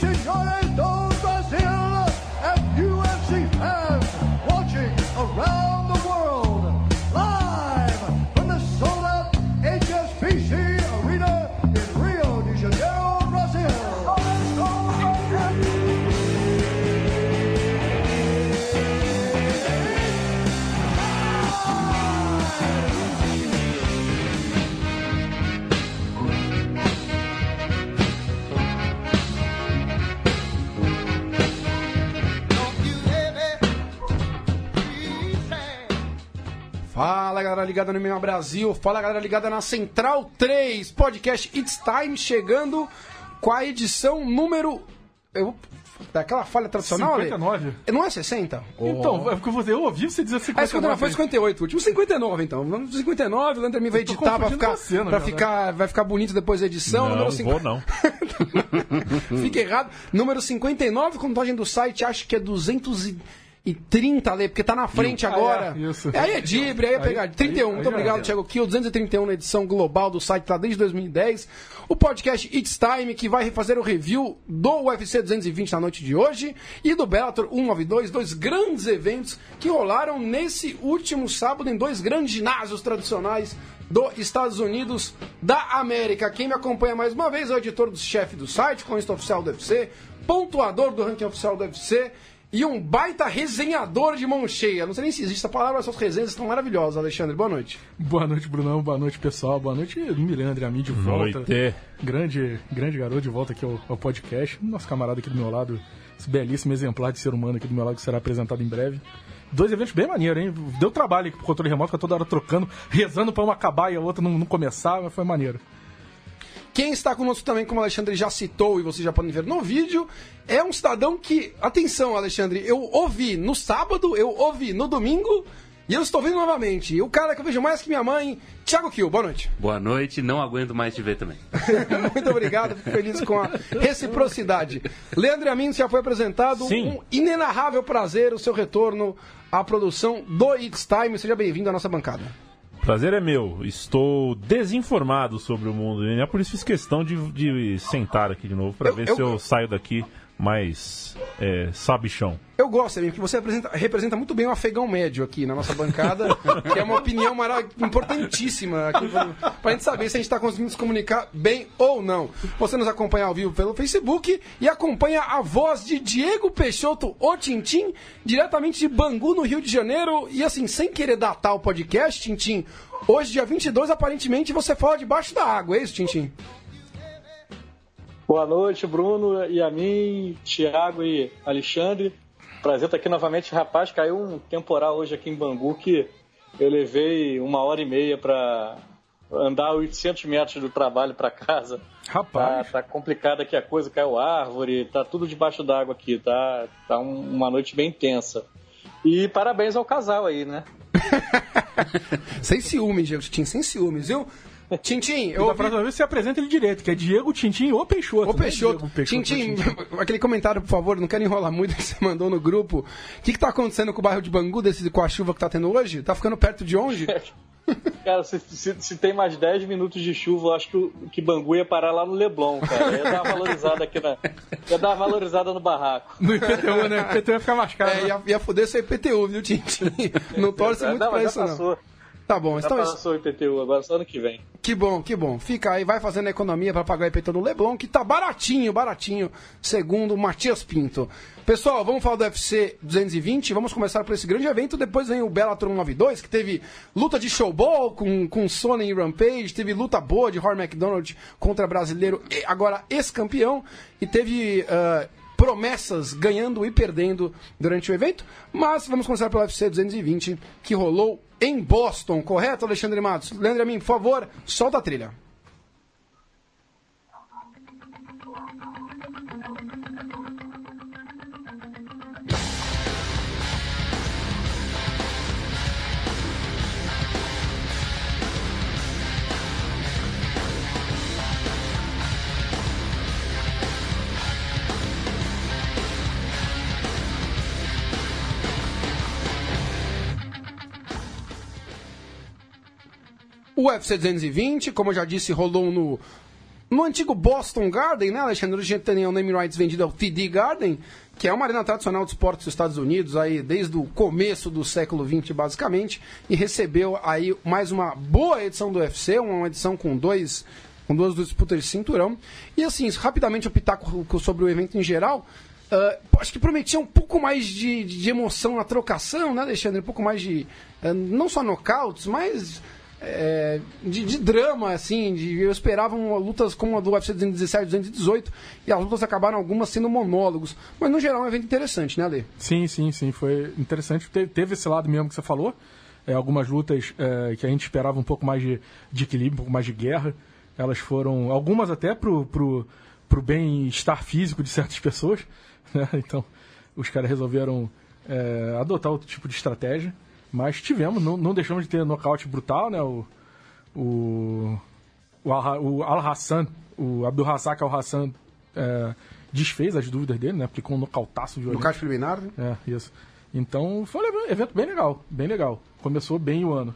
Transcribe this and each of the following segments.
señores. Ligada no MMA Brasil, fala galera ligada na Central 3, podcast It's Time chegando com a edição número. Eu, daquela falha tradicional? Ale? 59. Não é 60? Então, é porque você, eu ouvi você dizer Ah, 59. 59 foi 58, o último 59 então. Vamos 59, o Leandro me vai editar pra ficar, você, na pra ficar. Vai ficar bonito depois da edição. Não, número vou não. Fica errado. Número 59, contagem do site, acho que é 230, Ale, porque tá na frente agora. é, isso. Aí é dibre, aí é Aí- pegar. 31, aí- muito aí obrigado, é. Thiago Kiel. 231 na edição global do site, tá desde 2010. O podcast It's Time, que vai fazer o review do UFC 220 na noite de hoje e do Bellator 192, dois grandes eventos que rolaram nesse último sábado em dois grandes ginásios tradicionais dos Estados Unidos da América. Quem me acompanha mais uma vez é o editor do chefe do site, colunista oficial do UFC, pontuador do ranking oficial do UFC e um baita resenhador de mão cheia. Não sei nem se existe essa palavra, essas resenhas estão maravilhosas. Alexandre, boa noite. Boa noite, Brunão. Boa noite, pessoal. Boa noite, Mirandre, a mim de volta. Noite. Grande, grande garoto de volta aqui ao, ao podcast. Nosso camarada aqui do meu lado, esse belíssimo exemplar de ser humano aqui do meu lado que será apresentado em breve. Dois eventos bem maneiros, hein? Deu trabalho aqui pro controle remoto, fica toda hora trocando, rezando pra uma acabar e a outra não, não começar, mas foi maneiro. Quem está conosco também, como o Alexandre já citou e vocês já podem ver no vídeo, é um cidadão que, atenção, Alexandre, eu ouvi no sábado, eu ouvi no domingo e eu estou vendo novamente. E o cara que eu vejo mais que minha mãe, Thiago Kiel, boa noite. Boa noite, não aguento mais te ver também. Muito obrigado, fico feliz com a reciprocidade. Leandro Amin já foi apresentado. Sim. Um inenarrável prazer o seu retorno à produção do It's Time. Seja bem-vindo à nossa bancada. Prazer é meu. Estou desinformado sobre o mundo do MMA, por isso fiz questão de, de sentar aqui de novo para Eu- ver eu- se eu saio daqui mais é, sabichão. Eu gosto, Amin, porque você representa, representa muito bem o afegão médio aqui na nossa bancada, que é uma opinião importantíssima pra, pra gente saber se a gente está conseguindo se comunicar bem ou não. Você nos acompanha ao vivo pelo Facebook e acompanha a voz de Diego Peixoto, o Tintim, diretamente de Bangu, no Rio de Janeiro. E assim, sem querer datar o podcast, Tintim, hoje, dia 22, aparentemente você fala debaixo da água, é isso, Tintim? Boa noite, Bruno e a mim, Thiago e Alexandre. Prazer estar aqui novamente. Rapaz, caiu um temporal hoje aqui em Bangu que eu levei uma hora e meia para andar 800 metros do trabalho para casa. Tá, Rapaz, tá complicado aqui a coisa, caiu árvore, tá tudo debaixo d'água aqui, tá, tá um- uma noite bem tensa. E parabéns ao casal aí, né? Sem ciúmes, Diego Tintim, sem ciúmes, viu? Tintim, eu da ouvi... próxima vez você apresenta ele direito, que é Diego Tintim ou Peixoto. Ô não é Peixoto, Peixoto, Tintim, aquele comentário, por favor, não quero enrolar muito que você mandou no grupo. O que, que tá acontecendo com o bairro de Bangu, desse, com a chuva que tá tendo hoje? Tá ficando perto de onde? Cara, se, se- se tem mais 10 minutos de chuva, eu acho que, o- que Bangu ia parar lá no Leblon, cara. Ia dar uma valorizada aqui na. Ia dar uma valorizada no barraco. No IPTU, né? O IPTU ia ficar mais caro. É, né? ia, ia foder seu IPTU, viu, Tintim? Não torce muito não, pra isso, já não. Tá bom, Já então isso. passou o IPTU, agora só ano que vem. Que bom, que bom. Fica aí, vai fazendo a economia para pagar o IPTU do Leblon, que tá baratinho, baratinho, segundo o Matias Pinto. Pessoal, vamos falar do UFC 220, vamos começar por esse grande evento, depois vem o Bellator 192, que teve luta de showball com, com Sonnen e Rampage, teve luta boa de Rory McDonald contra brasileiro, agora ex-campeão, e teve... ah, promessas ganhando e perdendo durante o evento, mas vamos começar pelo UFC 220, que rolou em Boston, correto, Alexandre Matos? Leandro Amin, por favor, solta a trilha. O UFC 220, como eu já disse, rolou no no antigo Boston Garden, né, Alexandre? Hoje tem o name rights vendido ao TD Garden, que é uma arena tradicional de esportes dos Estados Unidos, aí desde o começo do século XX, basicamente, e recebeu aí mais uma boa edição do UFC, uma edição com dois com duas disputas de cinturão. E assim, rapidamente o pitaco sobre o evento em geral. Uh, acho que prometia um pouco mais de, de, emoção na trocação, né, Alexandre? Um pouco mais de. Uh, não só nocautes, mas. É, de, de, drama, assim, de, eu esperava uma, lutas como a do UFC 217, 218, e as lutas acabaram algumas sendo monólogos. Mas no geral é um evento interessante, né, Ale? Sim, sim, sim, foi interessante. Te, teve esse lado mesmo que você falou, é, algumas lutas é, que a gente esperava um pouco mais de, de equilíbrio, um pouco mais de guerra. Elas foram, algumas até pro, pro, pro bem-estar físico de certas pessoas, né? Então, os caras resolveram é, adotar outro tipo de estratégia. Mas tivemos, não, não deixamos de ter nocaute brutal, né? O, o, o, Al, o Al-Hassan, o Abdul Razak Al-Hassan é, desfez as dúvidas dele, né? Aplicou um nocautaço violento. Nocaute preliminar, né? É, isso. Então, foi um evento bem legal, bem legal. Começou bem o ano.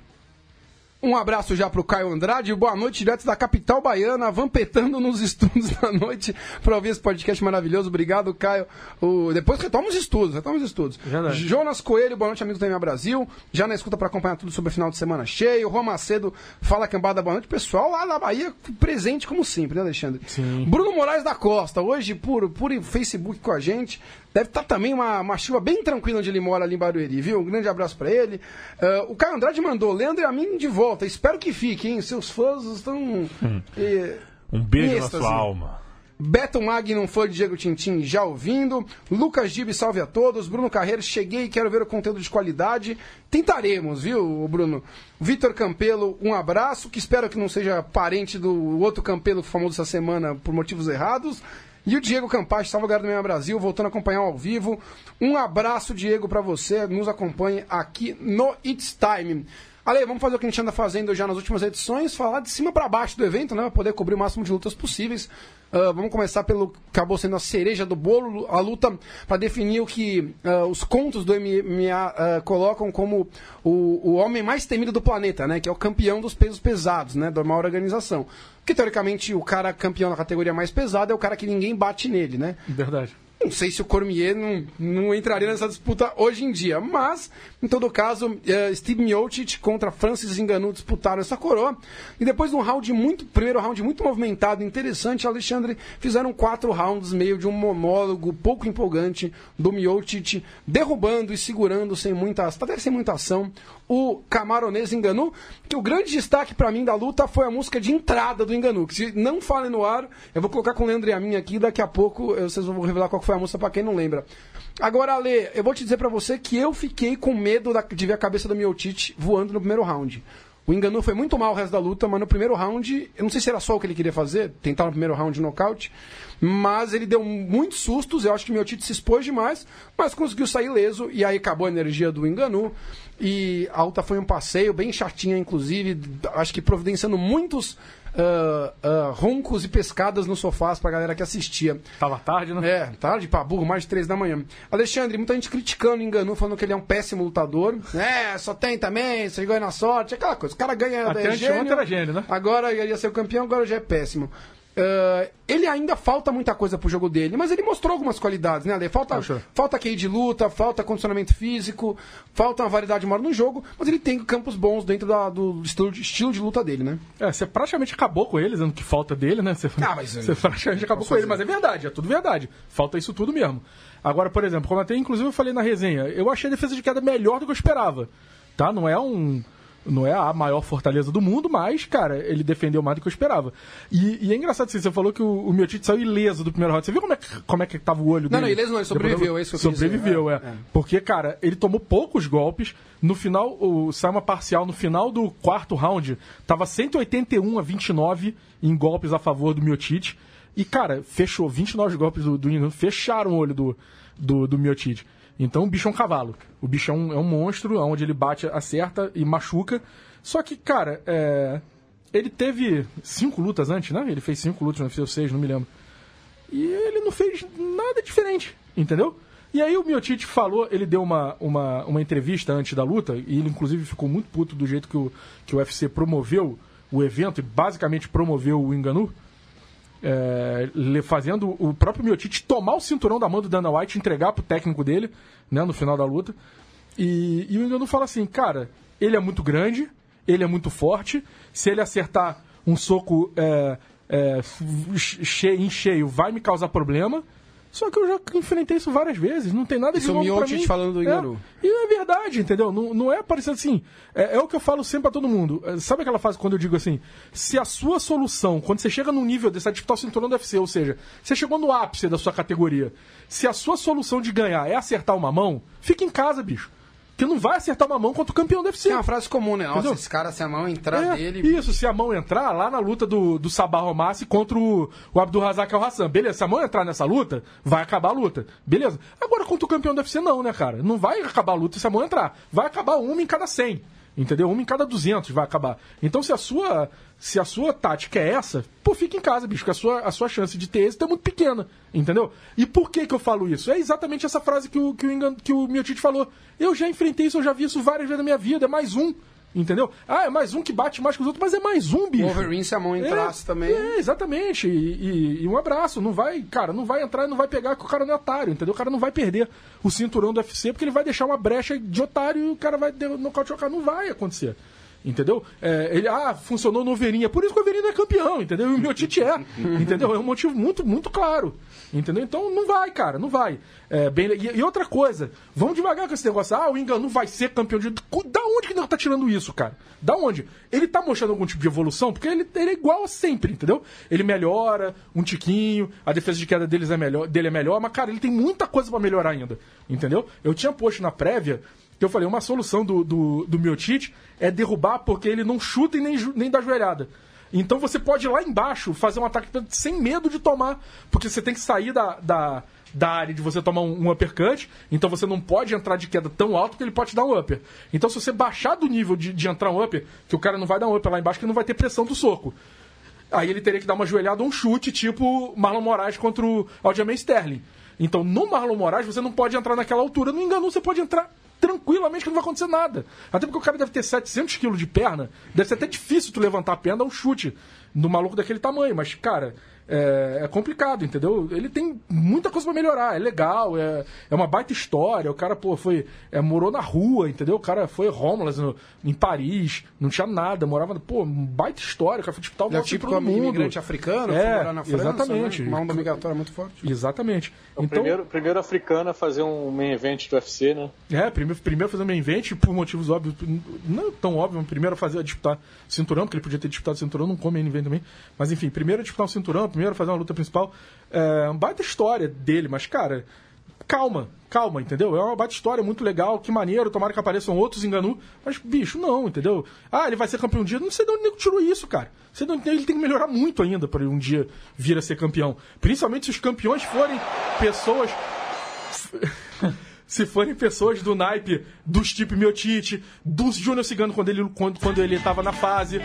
Um abraço já pro Caio Andrade, boa noite direto da capital baiana, vampetando nos estudos da noite para ouvir esse podcast maravilhoso. Obrigado, Caio. O... Depois retoma os estudos, retoma os estudos. Verdade. Jonas Coelho, boa noite, amigos do MMA Brasil. Já na escuta para acompanhar tudo sobre o final de semana cheio. Roma Macedo, fala cambada, boa noite. Pessoal lá na Bahia, presente como sempre, né, Alexandre? Sim. Bruno Moraes da Costa, hoje por, por Facebook com a gente. Deve estar também uma, uma chuva bem tranquila onde ele mora ali em Barueri, viu? Um grande abraço para ele. Uh, o Caio Andrade mandou, Leandro e a mim de volta. Espero que fique, hein? Seus fãs estão. Hum. Eh, um beijo na sua alma. Beto Magnum, fã de Diego Tintin, já ouvindo. Lucas Gibe, salve a todos. Bruno Carreiro, cheguei, quero ver o conteúdo de qualidade. Tentaremos, viu, Bruno? Vitor Campelo, um abraço, que espero que não seja parente do outro Campelo famoso essa semana por motivos errados. E o Diego Campache, salve galera do Meia Brasil, voltando a acompanhar ao vivo. Um abraço, Diego, para você, nos acompanhe aqui no It's Time. Ale, vamos fazer o que a gente anda fazendo já nas últimas edições, falar de cima para baixo do evento, né? Pra poder cobrir o máximo de lutas possíveis. Uh, vamos começar pelo que acabou sendo a cereja do bolo, a luta para definir o que uh, os contos do MMA uh, colocam como o, o homem mais temido do planeta, né? Que é o campeão dos pesos pesados, né? Da maior organização. Porque, teoricamente, o cara campeão da categoria mais pesada é o cara que ninguém bate nele, né? Verdade. Não sei se o Cormier não, não entraria nessa disputa hoje em dia, mas, em todo caso, uh, Steve Miocic contra Francis Ngannou disputaram essa coroa. E depois de um round muito, primeiro round muito movimentado, interessante, Alexandre, fizeram quatro rounds meio de um monólogo pouco empolgante do Miocic, derrubando e segurando sem muita, até sem muita ação, o camaronês Enganu, que o grande destaque para mim da luta foi a música de entrada do Enganu, que se não fale no ar, eu vou colocar com o Leandro e a minha aqui, daqui a pouco vocês vão revelar qual foi a música para quem não lembra. Agora, Ale, eu vou te dizer para você que eu fiquei com medo de ver a cabeça do Miotite voando no primeiro round. O Enganu foi muito mal o resto da luta, mas no primeiro round, eu não sei se era só o que ele queria fazer, tentar no primeiro round nocaute, mas ele deu muitos sustos, eu acho que o Miotite se expôs demais, mas conseguiu sair leso, e aí acabou a energia do Enganu. E a luta foi um passeio bem chatinha, inclusive, acho que providenciando muitos Uh, uh, roncos e pescadas no sofás pra galera que assistia. Tava tarde, né? É, tarde pra burro, mais de três da manhã. Alexandre, muita gente criticando o Enganu, falando que ele é um péssimo lutador. É, só tem também, você ganha na sorte, aquela coisa. O cara ganha Até é gênio, era gênio, né? Agora ia ser o campeão, agora já é péssimo. Uh, ele ainda falta muita coisa pro jogo dele, mas ele mostrou algumas qualidades, né, Ale? Falta, Poxa. falta QI de luta, falta condicionamento físico, falta uma variedade maior no jogo, mas ele tem campos bons dentro da- do estilo de, estilo de luta dele, né? É, você praticamente acabou com ele, dizendo que falta dele, né? Você, Ah, mas- você praticamente acabou com ele, mas é verdade, é tudo verdade. Falta isso tudo mesmo. Agora, por exemplo, como até inclusive eu falei na resenha, eu achei a defesa de queda melhor do que eu esperava. Tá? Não é um. Não é a maior fortaleza do mundo, mas, cara, ele defendeu mais do que eu esperava. E, e é engraçado assim, você falou que o, o Miotite saiu ileso do primeiro round. Você viu como é que, como é que tava o olho Não, dele? não, ileso não, ele sobreviveu, é isso que eu. Sobreviveu, é. É, é. Porque, cara, ele tomou poucos golpes. No final, o, saiu uma parcial no final do quarto round. Tava 181 a 29 em golpes a favor do Miotite. E, cara, fechou 29 golpes do, do fecharam o olho do, do, do Miotite. Então o bicho é um cavalo. O bicho é um, é um monstro, onde ele bate, acerta e machuca. Só que, cara, é, ele teve cinco lutas antes, né? Ele fez cinco lutas no UFC, ou seis, não me lembro. E ele não fez nada diferente, entendeu? E aí o Miotite falou, ele deu uma, uma, uma entrevista antes da luta, e ele inclusive ficou muito puto do jeito que o, que o UFC promoveu o evento, e basicamente promoveu o Enganu. É, fazendo o próprio Miotite tomar o cinturão da mão do Dana White, entregar pro técnico dele, né, no final da luta. E, e o Ngannou fala assim, cara, ele é muito grande, ele é muito forte, se ele acertar um soco é, é, em cheio vai me causar problema. Só que eu já enfrentei isso várias vezes, não tem nada Isso de o novo pra mim. falando do É, Ngannou. e é verdade, entendeu? Não, não é parecendo assim. É, é o que eu falo sempre pra todo mundo. É, Sabe aquela fase quando eu digo assim? Se a sua solução, quando você chega num nível desse, a disputar o cinturão do UFC, ou seja, você chegou no ápice da sua categoria, se a sua solução de ganhar é acertar uma mão, fica em casa, bicho. Porque não vai acertar uma mão contra o campeão do UFC. Tem uma frase comum, né? Nossa, Entendeu? esse cara, se a mão entrar É, dele. Isso, se a mão entrar lá na luta do, do Sabah Romassi contra o, o Abdulrazak Al-Hassan. Beleza, se a mão entrar nessa luta, vai acabar a luta. Beleza. Agora contra o campeão do UFC não, né, cara? Não vai acabar a luta se a mão entrar. Vai acabar uma em cada 100. Entendeu? Uma em cada 200 vai acabar. Então se a sua se a sua tática é essa, pô, fica em casa, bicho, que a sua, a sua chance de ter êxito é muito pequena, entendeu? E por que que eu falo isso? É exatamente essa frase que o, que o, que o falou. Eu já enfrentei isso, eu já vi isso várias vezes na minha vida, é mais um. Entendeu? Ah, é mais um que bate mais que os outros, mas é mais um, bicho. Wolverine, se a mão entrasse É, também. É, exatamente. E, e- e um abraço. Não vai, cara, não vai entrar e não vai pegar que o cara não é otário, entendeu? O cara não vai perder o cinturão do UFC porque ele vai deixar uma brecha de otário e o cara vai nocautear o cara. Não vai acontecer. Entendeu? É, ele, ah, funcionou no Overinha. Por isso que o Overinha é campeão, entendeu? E o meu Tite é. entendeu? É um motivo muito, muito claro. Entendeu? Então não vai, cara, não vai. É, bem, e, e outra coisa, vamos devagar com esse negócio. Ah, o Enganu vai ser campeão de. Da onde que ele tá tirando isso, cara? Da onde? Ele tá mostrando algum tipo de evolução? Porque ele, ele é igual a sempre, entendeu? Ele melhora um tiquinho, a defesa de queda deles é melhor, dele é melhor, mas, cara, ele tem muita coisa pra melhorar ainda. Entendeu? Eu tinha posto na prévia que eu falei, uma solução do, do, do é derrubar porque ele não chuta e nem, nem dá joelhada. Então você pode ir lá embaixo fazer um ataque sem medo de tomar, porque você tem que sair da, da, da área de você tomar um, um uppercut, então você não pode entrar de queda tão alto que ele pode te dar um upper. Então se você baixar do nível de, de entrar um upper, que o cara não vai dar um upper lá embaixo, que não vai ter pressão do soco. Aí ele teria que dar uma joelhada ou um chute, tipo Marlon Moraes contra o Aljamain Sterling. Então, no Marlon Moraes, você não pode entrar naquela altura. No Enganu, você pode entrar tranquilamente que não vai acontecer nada. Até porque o cara deve ter 700 quilos de perna. Deve ser até difícil tu levantar a perna, um chute no maluco daquele tamanho. Mas, cara, é, é complicado, entendeu? Ele tem muita coisa pra melhorar. É legal, é, é uma baita história. O cara, pô, foi. é, morou na rua, entendeu? O cara foi homeless no- em Paris, não tinha nada, morava. Pô, baita história. O cara foi disputar o é tipo título do mundo. imigrante africano, É, foi morar na França. exatamente. Né? Uma onda migratória muito forte. Exatamente. O Então, primeiro, primeiro africano a fazer um main event do UFC, né? é, primeiro, primeiro fazer um main event, por motivos óbvios, não tão óbvio, mas primeiro a fazer a disputar cinturão, porque ele podia ter disputado cinturão, não come main event também. Mas enfim, primeiro a disputar o cinturão, primeiro fazer uma luta principal. É baita história dele, mas cara, calma, calma, entendeu? É uma baita história muito legal, que maneiro, tomara que apareçam outros enganu, mas bicho, não, entendeu? Ah, ele vai ser campeão um dia, não sei de onde nego tirou isso, cara. Você não, ele tem que melhorar muito ainda para um dia vir a ser campeão. Principalmente se os campeões forem pessoas se forem pessoas do naipe do Stipe Miotite, do Júnior Cigano quando ele, quando, quando ele tava na fase.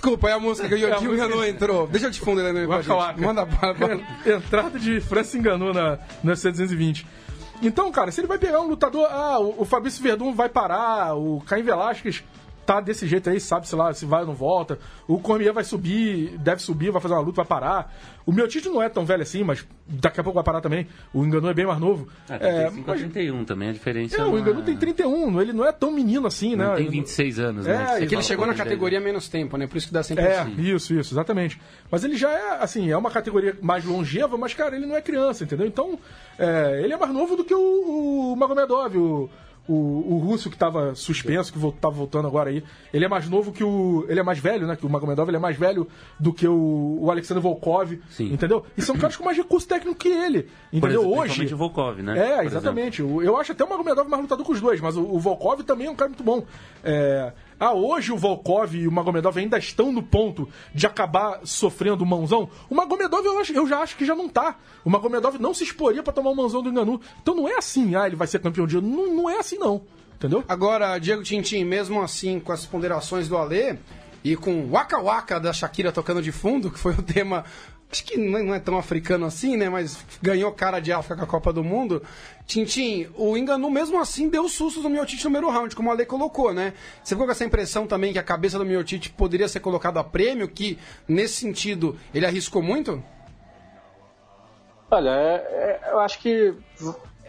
Desculpa, é a música que o É Yoki música- Enganu entrou. Deixa de fundo ele aí pra gente. Manda bala. Entrada de França enganou na, no UFC 220. Então, cara, se ele vai pegar um lutador. Ah, o, o Fabrício Verdun vai parar, o Caim Velasquez tá desse jeito aí, sabe, sei lá, se vai ou não volta. O Cormier vai subir, deve subir, vai fazer uma luta, vai parar. O meu Tite não é tão velho assim, mas daqui a pouco vai parar também. O Enganu é bem mais novo. Ah, É, 35 a 31 também, a diferença É, não o Enganu é- tem 31, ele não é tão menino assim, né? Não tem Ele 26 anos, É, né? é É que ele chegou na ele é- categoria há menos tempo, né? Por isso que dá sempre É, assim. isso, isso, exatamente. Mas ele já é, assim, é uma categoria mais longeva, mas, cara, ele não é criança, entendeu? Então, é, ele é mais novo do que o, o Magomedov, o, o, o russo que tava suspenso, que vol- tava voltando agora aí. Ele é mais novo que o. Ele é mais velho, né? Que o Magomedov, ele é mais velho do que o, o Alexander Volkov, Sim. entendeu? E são caras com mais recurso técnico que ele, Por entendeu? exemplo, Hoje. Volkov, né? É, Por exatamente. O- Eu acho até o Magomedov mais lutador que os dois, mas o, o Volkov também é um cara muito bom. É, Ah, hoje o Volkov e o Magomedov ainda estão no ponto de acabar sofrendo mãozão. O Magomedov eu, acho- eu já acho que já não tá. O Magomedov não se exporia pra tomar o mãozão do Enganu. Então não é assim, ah, ele vai ser campeão de. Não, não é assim, não. Entendeu? Agora, Diego Tintin, mesmo assim, com as ponderações do Alê e com o Waka Waka da Shakira tocando de fundo, que foi o tema acho que não é- não é tão africano assim, né? Mas ganhou cara de África com a Copa do Mundo. Tintim, o Enganu mesmo assim deu sustos no Miotite no primeiro round, como o Ale colocou, né? Você ficou com essa impressão também que a cabeça do Miotite poderia ser colocado a prêmio, que nesse sentido ele arriscou muito? Olha, é- é- eu acho que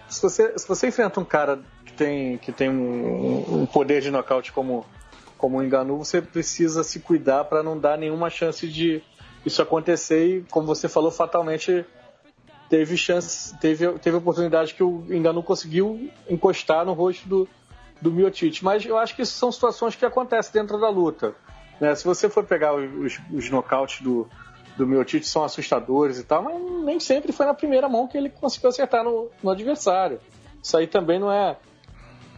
se você, se você enfrenta um cara que tem, que tem um, um poder de nocaute como, como o Enganu, você precisa se cuidar para não dar nenhuma chance de isso acontecer e, como você falou, fatalmente teve chance, teve, teve oportunidade que o Enganu conseguiu encostar no rosto do, do Miotite. Mas eu acho que isso são situações que acontecem dentro da luta. né? Se você for pegar os, os nocautes do, do Miotite, são assustadores e tal, mas nem sempre foi na primeira mão que ele conseguiu acertar no, no adversário. Isso aí também não é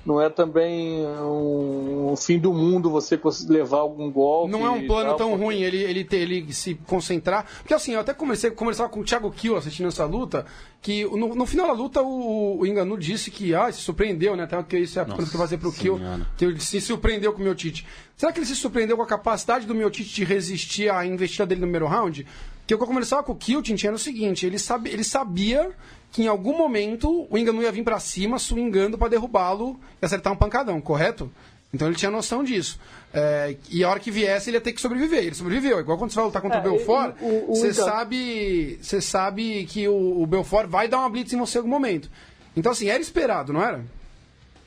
não é também um, um fim do mundo você levar algum golpe. Não é um plano tal, tão porque- ruim ele, ele, ter- ele se concentrar. Porque assim, eu até comecei a conversar com o Thiago Kiel assistindo essa luta, que no, no final da luta o, o Enganu disse que ah, se surpreendeu, né? Até que isso é a pergunta que eu vou fazer pro Kiel, Senhora. que ele se surpreendeu com o Miotite. Será que ele se surpreendeu com a capacidade do Miotite de resistir à investida dele no primeiro round? Que o que eu conversava com o Kiel, Tintin, era o seguinte, ele, sabe, ele sabia que em algum momento o Enganu ia vir pra cima, swingando pra derrubá-lo e acertar um pancadão, correto? Então ele tinha noção disso. É, e a hora que viesse, ele ia ter que sobreviver. Ele sobreviveu. Igual quando você vai lutar contra É, o Belfort, você sabe, você sabe que o, o Belfort vai dar uma blitz em você em algum momento. Então, assim, era esperado, não era?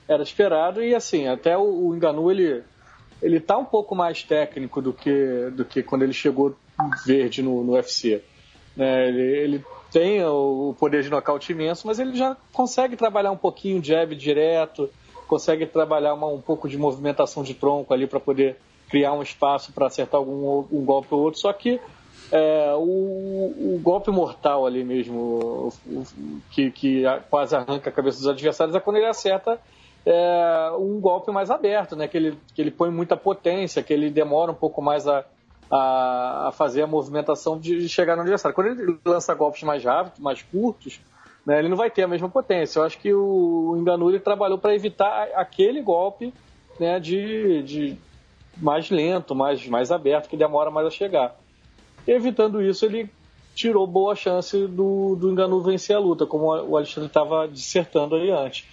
era esperado e assim até o, o Enganu ele ele tá um pouco mais técnico do que do que quando ele chegou verde no, no UFC né? ele, ele tem o, poder de nocaute imenso mas ele já consegue trabalhar um pouquinho jab direto consegue trabalhar uma- um pouco de movimentação de tronco ali para poder criar um espaço para acertar algum um golpe ou outro só que é, o, o golpe mortal ali mesmo, o- o- que, que quase arranca a cabeça dos adversários, é quando ele acerta é, um golpe mais aberto, né? que, ele, que ele põe muita potência, que ele demora um pouco mais a, a, a fazer a movimentação de, de chegar no adversário. Quando ele lança golpes mais rápidos, mais curtos, né, ele não vai ter a mesma potência. Eu acho que o Enganu ele trabalhou para evitar aquele golpe né, de, de mais lento, mais, mais aberto, que demora mais a chegar. Evitando isso, ele tirou boa chance do, do Enganu vencer a luta, como o Alexandre estava dissertando aí antes.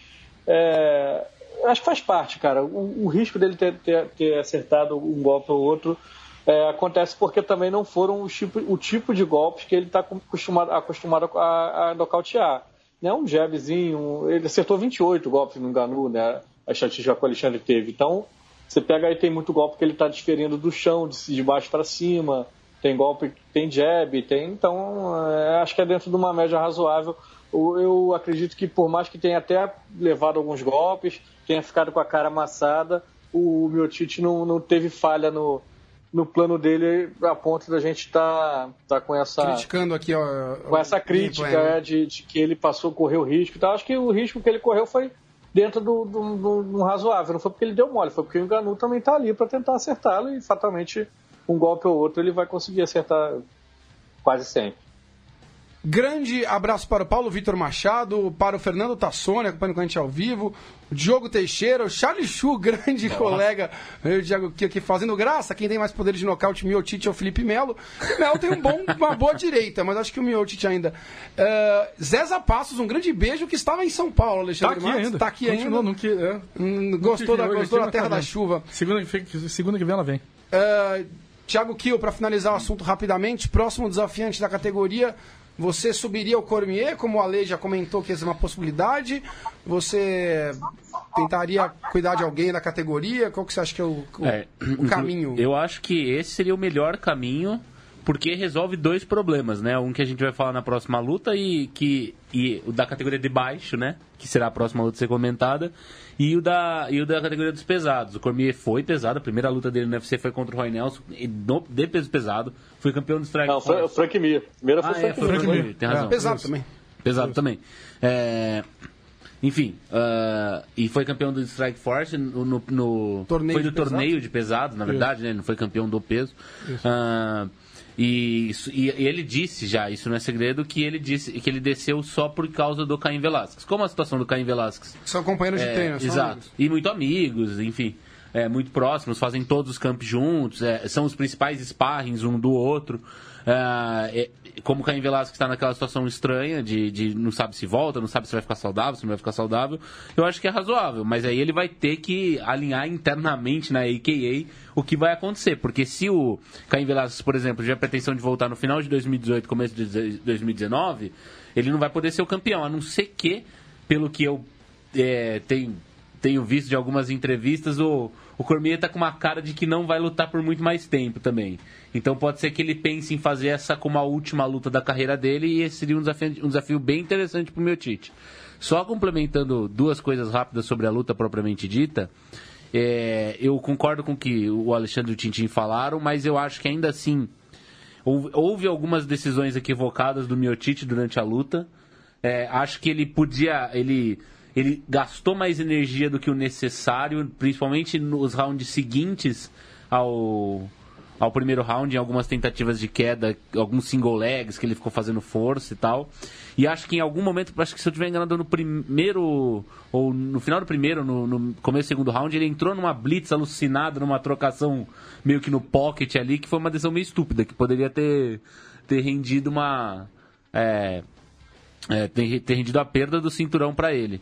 É, acho que faz parte, cara. O, o risco dele ter, ter, ter acertado um golpe ou outro é, acontece porque também não foram o tipo, o tipo de golpes que ele está acostumado, acostumado a, a nocautear. Né? Um jabzinho, ele acertou 28 golpes no Enganu, né? a estatística que o Alexandre teve. Então, você pega aí, tem muito golpe que ele está desferindo do chão, de, de baixo para cima, tem golpe, tem jab, tem. Então, é, acho que é dentro de uma média razoável. Eu acredito que, por mais que tenha até levado alguns golpes, tenha ficado com a cara amassada, o Miotite não, não teve falha no, no plano dele a ponto da gente estar tá, tá com essa Criticando aqui, ó. com essa crítica é, de, de que ele passou, correu risco e tal. Acho que o risco que ele correu foi dentro do, do, do- do razoável. Não foi porque ele deu mole, foi porque o Enganu também está ali para tentar acertá-lo e fatalmente um golpe ou outro ele vai conseguir acertar quase sempre. Grande abraço para o Paulo Vitor Machado, para o Fernando Tassoni, acompanhando com a gente ao vivo, o Diogo Teixeira, o Charlie Chu, grande colega, eu, o Thiago aqui, aqui fazendo graça, quem tem mais poder de nocaute, Miotite ou Felipe Melo. O Melo tem um bom, uma boa direita, mas acho que o Miotite ainda. Uh, Zé Passos, um grande beijo, que estava em São Paulo, Tá Alexandre aqui Matos, ainda. Tá aqui Continua, ainda. Não que, é. Hum, gostou da, gostou aqui, da terra da chuva. Segunda, que- segunda que vem ela vem. Uh, Thiago Kiel, para finalizar o assunto rapidamente, próximo desafiante da categoria, você subiria o Cormier, como o Ale já comentou que essa é uma possibilidade? Você tentaria cuidar de alguém da categoria? Qual que você acha que é o, o- É, o caminho? Eu acho que esse seria o melhor caminho, porque resolve dois problemas, né? Um que a gente vai falar na próxima luta e que e o da categoria de baixo, né? Que será a próxima luta a ser comentada. E o da, e o da categoria dos pesados. O Cormier foi pesado, a primeira luta dele no UFC foi contra o Roy Nelson, e no, de peso pesado. Foi campeão do Strike Não, foi o. Frank Mir. Primeiro foi Ah, o é, Frank foi. Frank Mir, tem razão. Pesado também. Pesado também. É, Enfim, ah, e foi campeão do Strike Force no, no- no- Torneio foi do de pesado? torneio de pesados, na verdade, né? Ele não foi campeão do peso. Ah, e, isso- e- e ele disse já, isso não é segredo, que ele disse que ele desceu só por causa do Caim Velasquez. Como a situação do Caim Velasquez? São companheiros de É, treino. são exato. amigos. E muito amigos, enfim. É, muito próximos, fazem todos os campos juntos, é, são os principais sparrings um do outro. Ah, é- como o Caim Velasquez está naquela situação estranha de, de não sabe se volta, não sabe se vai ficar saudável, se não vai ficar saudável, eu acho que é razoável. Mas aí ele vai ter que alinhar internamente na AKA o que vai acontecer. Porque se o Caim Velasquez, por exemplo, tiver pretensão de voltar no final de 2018, começo de 2019, ele não vai poder ser o campeão, a não ser que, pelo que eu é, tenho, tenho visto de algumas entrevistas, o, o Cormier tá com uma cara de que não vai lutar por muito mais tempo também. Então pode ser que ele pense em fazer essa como a última luta da carreira dele e esse seria um desafio, um desafio bem interessante pro meu Tite. Só complementando duas coisas rápidas sobre a luta propriamente dita, é, eu concordo com o que o Alexandre e o Tintin falaram, mas eu acho que ainda assim houve, houve algumas decisões equivocadas do Miotite durante a luta. É, acho que ele podia. Ele, ele gastou mais energia do que o necessário, principalmente nos rounds seguintes ao, ao primeiro round, em algumas tentativas de queda, alguns single legs que ele ficou fazendo força e tal. E acho que em algum momento, acho que se eu estiver enganado no primeiro, ou no final do primeiro, no, no começo do segundo round, ele entrou numa blitz alucinado, numa trocação meio que no pocket ali, que foi uma decisão meio estúpida, que poderia ter, ter rendido uma. É, é, ter, ter rendido a perda do cinturão para ele.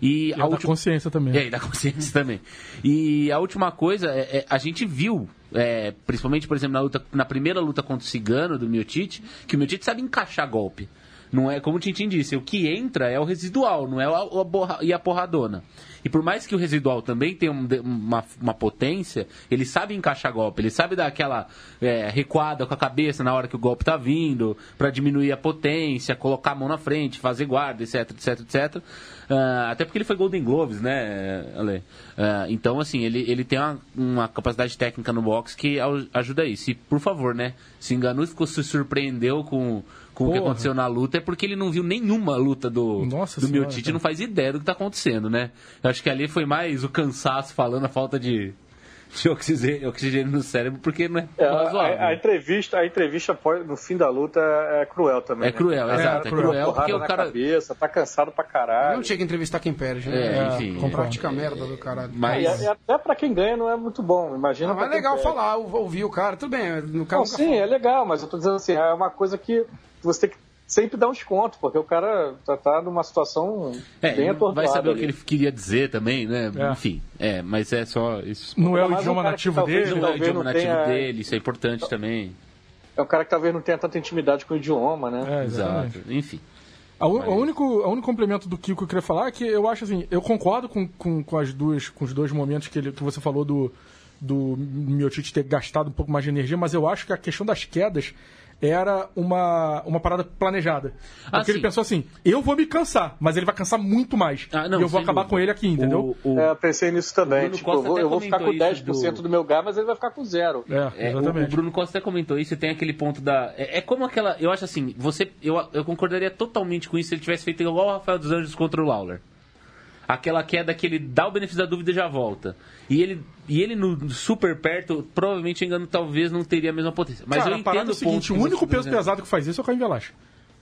E, E a a última. consciência também. É, e da consciência também. E a última coisa, é, é, a gente viu, é, principalmente, por exemplo, na, luta, na primeira luta contra o Cigano, do Miotite, que o Miotite sabe encaixar golpe. Não é, como o Tintin disse, o que entra é o residual, não é a, a borra- e a porradona. E por mais que o residual também tenha um uma, uma potência, ele sabe encaixar golpe, ele sabe dar aquela é, recuada com a cabeça na hora que o golpe tá vindo, para diminuir a potência, colocar a mão na frente, fazer guarda, etc, etc, etc. Ah, até porque ele foi Golden Gloves, né, Ale? Ah, então, assim, ele, ele tem uma, uma capacidade técnica no boxe que ajuda isso. E, por favor, né, se enganou, ficou se surpreendeu com, com o que Porra. aconteceu na luta, é porque ele não viu nenhuma luta do, Nossa do Senhora, Miotite, não faz ideia do que tá acontecendo, né? Eu acho que ali foi mais o cansaço falando a falta de, de oxigênio, oxigênio no cérebro, porque não é, É, razoável. a, a entrevista, a entrevista no fim da luta é cruel também. É né? cruel, cara exato, é toma cruel porque o cara- cabeça, tá cansado pra caralho. Não tinha que entrevistar quem perde, né? É, É, enfim. Prática merda do caralho. Mas- E, e até pra quem ganha não é muito bom, imagina Ah, mas é legal perde. falar, ou- ouvir o cara, tudo bem. No cara Não, sim, é legal, mas eu tô dizendo assim, é uma coisa que você tem que sempre dar um desconto, porque o cara tá, tá numa situação É, bem atordoada. vai saber o ali. que ele queria dizer também, né? É. Enfim, é, mas é só isso. Não é o um idioma nativo talvez dele. Não é o idioma nativo tenha- dele, isso é importante também. É um cara que talvez não tenha tanta intimidade com o idioma, né? É. Exato. Enfim. A, o único, o único complemento do Kiko que eu queria falar é que eu acho assim, eu concordo com, com, com as duas, com os dois momentos que, ele, que você falou do, do Miotite ter gastado um pouco mais de energia, mas eu acho que a questão das quedas era uma, uma parada planejada. Ah, Porque ele sim. pensou assim, eu vou me cansar, mas ele vai cansar muito mais. Ah, não, e eu vou acabar dúvida. com ele aqui, entendeu? O, o- É, pensei nisso também. Bruno Tipo, Costa eu vou, eu vou ficar com comentou isso 10% do- do... meu gás, mas ele vai ficar com zero. É, É, o, exatamente. o Bruno Costa até comentou isso, tem aquele ponto da. É, é como aquela. Eu acho assim, você. Eu, eu concordaria totalmente com isso se ele tivesse feito igual o Rafael dos Anjos contra o Lawler. Aquela queda que ele dá o benefício da dúvida e já volta. E ele, e ele no super perto, provavelmente engano, talvez não teria a mesma potência. Mas Cara, eu entendo é o seguinte, o único tá peso dizendo. pesado que faz isso é o Caio Velasquez.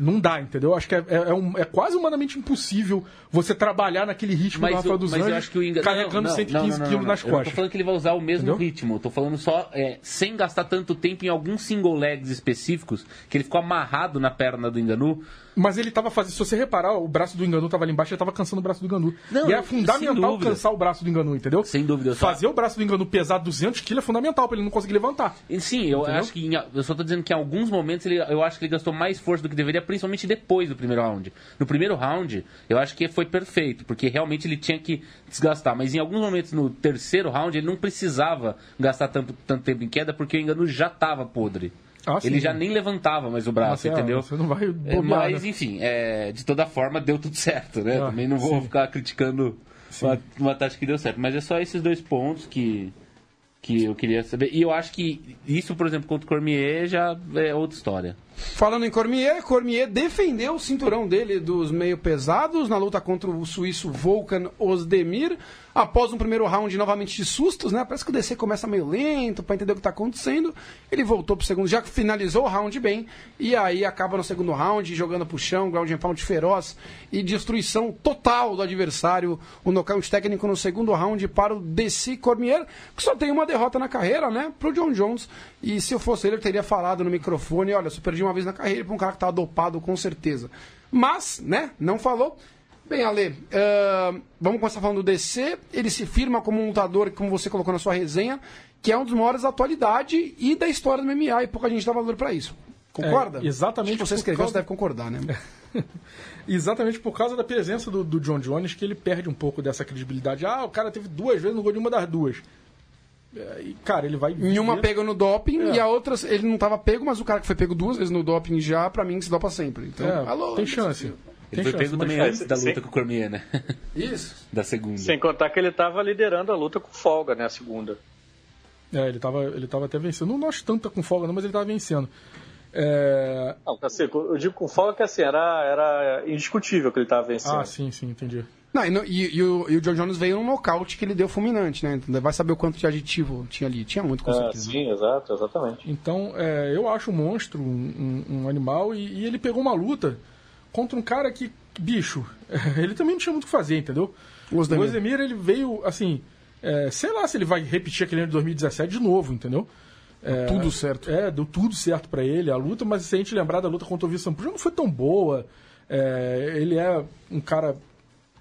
Não dá, entendeu? Acho que é, é, é um- é quase humanamente impossível você trabalhar naquele ritmo do Mas, Rafael o, dos Anjos Enga... carregando não, não, 115 não, não, não, quilos nas Eu não tô costas. falando que ele vai usar o mesmo Entendeu? ritmo. Eu tô falando só é, sem gastar tanto tempo em alguns single legs específicos, que ele ficou amarrado na perna do Enganu. Mas ele tava fazendo, se você reparar, o braço do Enganu tava ali embaixo, ele tava cansando o braço do Enganu. Não, e é fundamental cansar o braço do Enganu, entendeu? Sem dúvida, Fazer o braço do Enganu pesar 200 quilos é fundamental pra ele não conseguir levantar. E, Sim, eu Entendeu? acho que em- eu só tô dizendo que em alguns momentos ele, eu acho que ele gastou mais força do que deveria, principalmente depois do primeiro round. No primeiro round, eu acho que foi perfeito, porque realmente ele tinha que desgastar. Mas em alguns momentos no terceiro round, ele não precisava gastar tanto, tanto tempo em queda, porque o engano já tava podre. Ah, sim. ele já nem levantava mais o braço, Mas, é, entendeu? Você não vai É, bobear, mas, né? enfim, é, de toda forma, deu tudo certo, né? Ah, Também não vou sim. ficar criticando uma, uma tática que deu certo. Mas é só esses dois pontos que, que eu queria saber. E eu acho que isso, por exemplo, contra o Cormier já é outra história. Falando em Cormier, Cormier defendeu o cinturão dele dos meio pesados na luta contra o suíço Volkan Ozdemir. Após um primeiro round novamente de sustos, né? Parece que o DC começa meio lento para entender o que está acontecendo. Ele voltou pro segundo, já finalizou o round bem. E aí acaba no segundo round, jogando pro chão, ground and pound feroz e destruição total do adversário. O nocaute técnico no segundo round para o DC Cormier, que só tem uma derrota na carreira, né? Pro John Jones. E se eu fosse ele, eu teria falado no microfone: olha, eu perdi uma vez na carreira pra um cara que tava dopado, com certeza. Mas, né? Não falou. Bem, Ale, uh, vamos começar falando do DC. Ele se firma como um lutador, como você colocou na sua resenha, que é um dos maiores da atualidade e da história do MMA, e pouca gente dá valor para isso. Concorda? É, exatamente. Se você escreveu, causa... você deve concordar, né? exatamente por causa da presença do, do, John Jones que ele perde um pouco dessa credibilidade. Ah, o cara teve duas vezes no gol de uma das duas. É, e, cara, ele vai. Em uma pega no doping é. e a outra ele não estava pego, mas o cara que foi pego duas vezes no doping já, para mim, se dopa sempre. Então, é, alô, tem chance. Ele foi pego também antes da luta com o Cormier, né? Isso. da segunda. Sem contar que ele estava liderando a luta com folga, né? A segunda. É, ele estava ele tava até vencendo. Não acho tanta com folga, não, mas ele estava vencendo. É... Não, assim, eu digo com folga que assim, era, era indiscutível que ele estava vencendo. Ah, sim, sim, entendi. Não, e, no, e, e, o, e o John Jones veio num nocaute que ele deu fulminante, né? Então vai saber o quanto de aditivo tinha ali. Tinha muito, com é, certeza. Sim, exato, exatamente. Então, é, eu acho um monstro, um, um, um animal, e, e, ele pegou uma luta contra um cara que, bicho, ele também não tinha muito o que fazer, entendeu? O Osdemir, o Osdemir ele veio, assim, é, sei lá se ele vai repetir aquele ano de 2017 de novo, entendeu? É, tudo certo. É, deu tudo certo para ele a luta, mas se a gente lembrar da luta contra o Wilson não foi tão boa. É, ele é um cara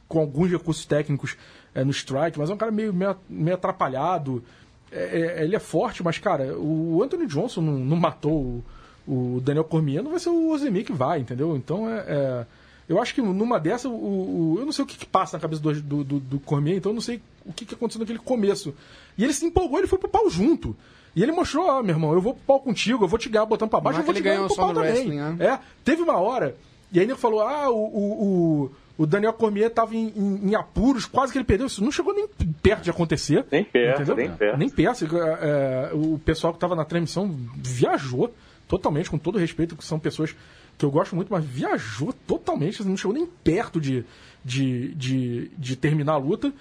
com alguns recursos técnicos é, no strike, mas é um cara meio, meio, meio atrapalhado. É, é, ele é forte, mas, cara, o Anthony Johnson não, não matou o, o, Daniel Cormier, não vai ser o Ozemi que vai, entendeu? Então, é, é eu acho que numa dessa, o, o, eu não sei o que, que passa na cabeça do, do, do, do, Cormier, então eu não sei o que, que aconteceu naquele começo. E ele se empolgou, ele foi pro pau junto. E ele mostrou, ó, meu irmão, eu vou pro pau contigo, eu vou te ganhar botando pra baixo, eu vou te ganhar pro pau também. Né? É, teve uma hora, e aí ele falou, ah, o, o, o Daniel Cormier estava em, em, em, apuros, quase que ele perdeu. Isso não chegou nem perto de acontecer. Nem perto, entendeu? nem perto. Nem perto. É, o pessoal que estava na transmissão viajou totalmente, com todo respeito, que são pessoas que eu gosto muito, mas viajou totalmente, não chegou nem perto de, de, de, de terminar a luta.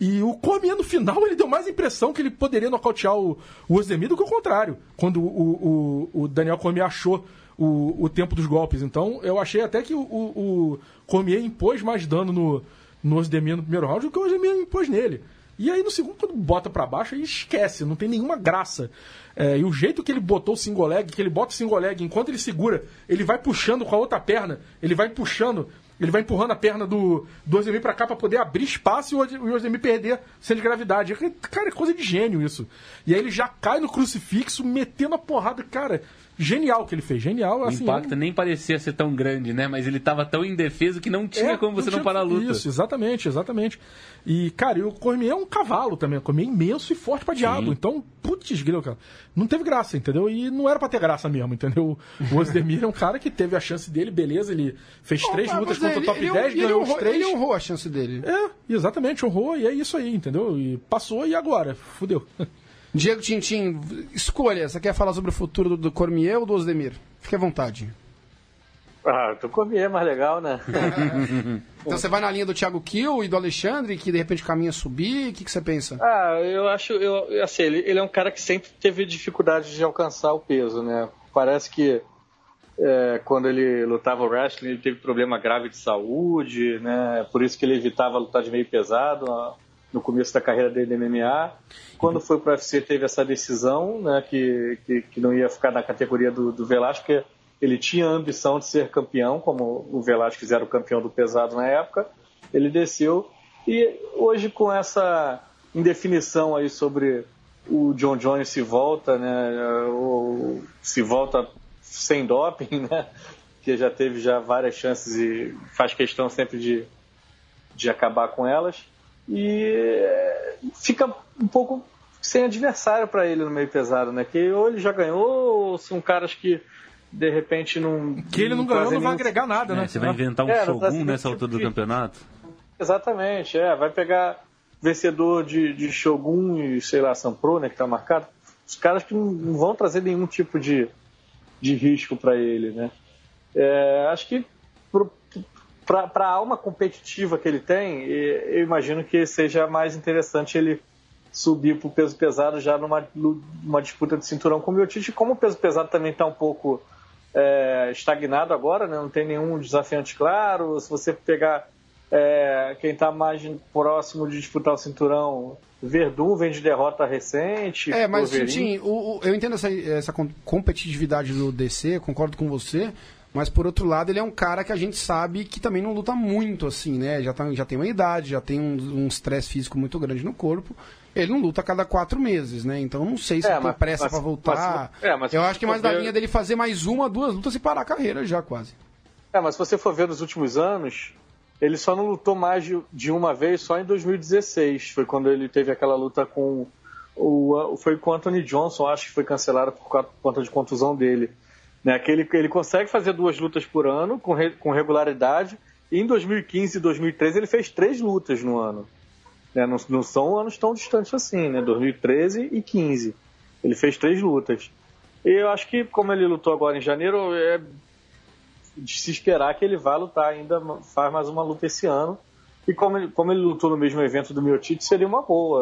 E o Cormier, no final, ele deu mais impressão que ele poderia nocautear o, o do que o contrário, quando o, o, o Daniel Cormier achou o, o tempo dos golpes. Então, eu achei até que o, o, Cormier impôs mais dano no, no Ozdemir no primeiro round do que o Ozdemir impôs nele. E aí no segundo, quando bota para baixo, aí esquece, não tem nenhuma graça. É, e o jeito que ele botou o single leg, que ele bota o single leg, enquanto ele segura, ele vai puxando com a outra perna, ele vai puxando, ele vai empurrando a perna do, do Ozdemir pra cá pra poder abrir espaço e o Ozdemir perder sem de gravidade. Cara, é coisa de gênio isso. E aí ele já cai no crucifixo, metendo a porrada. Cara, genial que ele fez, genial. O assim, impacto nem parecia ser tão grande, né? Mas ele estava tão indefeso que não tinha é, como você não, não parar a luta. Isso, exatamente, exatamente. E, cara, e o Cormier é um cavalo também. O Cormier é imenso e forte pra diabo. Então, putz, grilo, cara. Não teve graça, entendeu? E não era pra ter graça mesmo, entendeu? O Osdemir é um cara que teve a chance dele, beleza. Ele fez oh, três lutas contra o top ele, 10, ele, ganhou ele os três. Ele honrou a chance dele. É, exatamente, honrou. E é isso aí, entendeu? E passou e agora? Fudeu. Diego Tintin, escolha. Você quer falar sobre o futuro do, do Cormier ou do Osdemir? Fique à vontade. Ah, do Cormier é mais legal, né? então você vai na linha do Thiago Kiel e do Alexandre, que de repente caminha subir, o que, que você pensa? Ah, eu acho, eu, assim, ele, ele é um cara que sempre teve dificuldade de alcançar o peso, né? Parece que é, quando ele lutava o wrestling, ele teve problema grave de saúde, né? Por isso que ele evitava lutar de meio pesado no começo da carreira dele no MMA. Quando foi para o UFC teve essa decisão, né, que, que, que, não ia ficar na categoria do, do ele tinha a ambição de ser campeão, como o Velasco era o campeão do pesado na época. Ele desceu e hoje com essa indefinição aí sobre o John Jones se volta, né, ou se volta sem doping, né, que já teve já várias chances e faz questão sempre de, de acabar com elas e fica um pouco sem adversário para ele no meio pesado, né? Que ou ele já ganhou, ou são caras que de repente não. Que ele não, não ganhou, não vai nenhum... agregar nada, né? É, você vai inventar um é, Shogun nessa altura tipo do campeonato? Exatamente, é. Vai pegar vencedor de, de Shogun e, sei lá, Sampro, né? Que tá marcado. Os caras que não vão trazer nenhum tipo de, de risco para ele, né? É, acho que pro, para a alma competitiva que ele tem, eu imagino que seja mais interessante ele subir para o peso pesado já numa, numa disputa de cinturão com o Miotite. Como o peso pesado também está um pouco é, estagnado agora, né? não tem nenhum desafiante claro. Se você pegar é, quem está mais próximo de disputar o cinturão, Verdun vem de derrota recente. É, mas, Tintin, eu entendo essa, essa competitividade do DC, concordo com você. Mas por outro lado, ele é um cara que a gente sabe que também não luta muito, assim, né? Já, tá, já tem uma idade, já tem um estresse um físico muito grande no corpo. Ele não luta a cada quatro meses, né? Então não sei se é, tem pressa para voltar. Mas, é, mas eu acho que mais ver... da linha dele fazer mais uma, duas lutas e parar a carreira já quase. É, mas se você for ver nos últimos anos, ele só não lutou mais de, de uma vez só em 2016. Foi quando ele teve aquela luta com o. Foi com o Anthony Johnson, acho que foi cancelada por conta de contusão dele. Né? Que ele, ele consegue fazer duas lutas por ano com, re, com regularidade. E em 2015 e 2013 ele fez três lutas no ano. Né? Não, não, são anos tão distantes assim, né? 2013 e 2015. Ele fez três lutas. E eu acho que, como ele lutou agora em janeiro, é de se esperar que ele vá lutar ainda, faz mais uma luta esse ano. E como ele, como ele lutou no mesmo evento do Miotite, seria uma boa.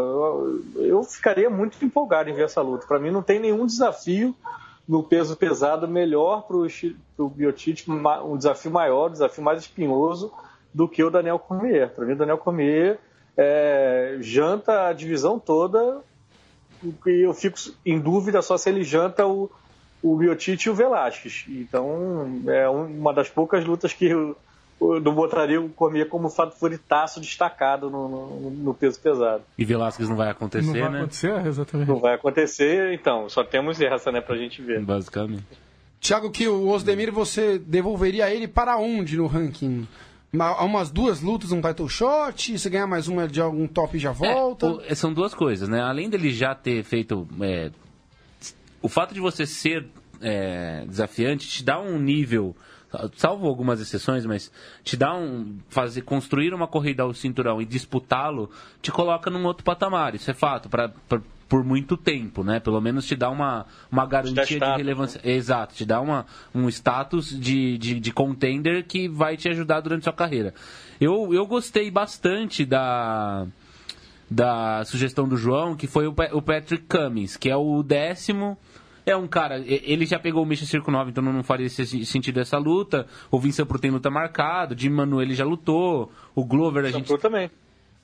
Eu, eu ficaria muito empolgado em ver essa luta. Para mim, não tem nenhum desafio no peso pesado melhor para o Biotite, um desafio maior, um desafio mais espinhoso do que o Daniel Cormier. Para mim, o Daniel Cormier é, janta a divisão toda e eu fico em dúvida só se ele janta o, o Biotite e o Velasquez. Então, é uma das poucas lutas que não botaria o Cormier como favoritaço destacado no, no, no, peso pesado. E Velasquez não vai acontecer, não né? Não vai acontecer, exatamente. Não vai acontecer, então, só temos essa, né, pra gente ver. Basicamente. Tiago, que o Osdemir você devolveria ele para onde no ranking? umas duas lutas, um title shot, se ganhar mais uma de algum top já volta? É, são duas coisas, né? Além dele já ter feito. É, o fato de você ser é, desafiante te dá um nível salvo algumas exceções, mas te dá um fazer construir uma corrida ao cinturão e disputá-lo te coloca num outro patamar. Isso é fato para por muito tempo, né? Pelo menos te dá uma, uma garantia de relevância. Né? Exato, te dá uma, um status de, de, de, contender que vai te ajudar durante sua carreira. Eu, eu gostei bastante da, da sugestão do João, que foi o, o Patrick Cummings, que é o décimo é um cara, ele já pegou o Mission Circo 9, então não faria sentido essa luta. O Vincent Pro tem luta marcado, Jim Manuel já lutou, o Glover a gente... Sampru também.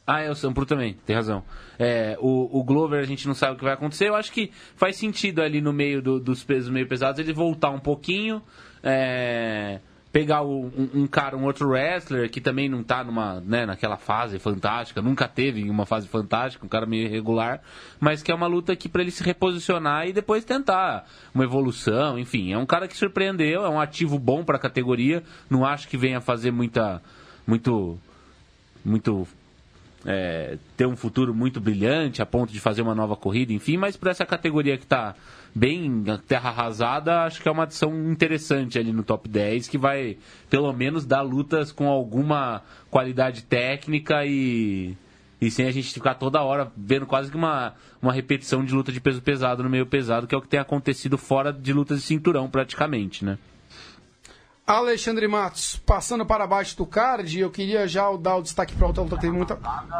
Ah, é o Sampru também, tem razão. É, o, o Glover a gente não sabe o que vai acontecer. Eu acho que faz sentido ali no meio do, dos pesos meio pesados ele voltar um pouquinho. É, pegar um, um, cara, um outro wrestler que também não tá numa, né, naquela fase fantástica, nunca teve uma fase fantástica, um cara meio irregular, mas que é uma luta aqui para ele se reposicionar e depois tentar uma evolução, enfim, é um cara que surpreendeu, é um ativo bom para a categoria, não acho que venha fazer muita muito muito é, ter um futuro muito brilhante a ponto de fazer uma nova corrida, enfim, mas para essa categoria que está bem terra arrasada, acho que é uma adição interessante ali no top 10, que vai pelo menos dar lutas com alguma qualidade técnica e, e sem a gente ficar toda hora vendo quase que uma, uma repetição de luta de peso pesado no meio pesado, que é o que tem acontecido fora de lutas de cinturão praticamente, né? Alexandre Matos, passando para baixo do card, eu queria já dar o destaque para outra luta que teve muita,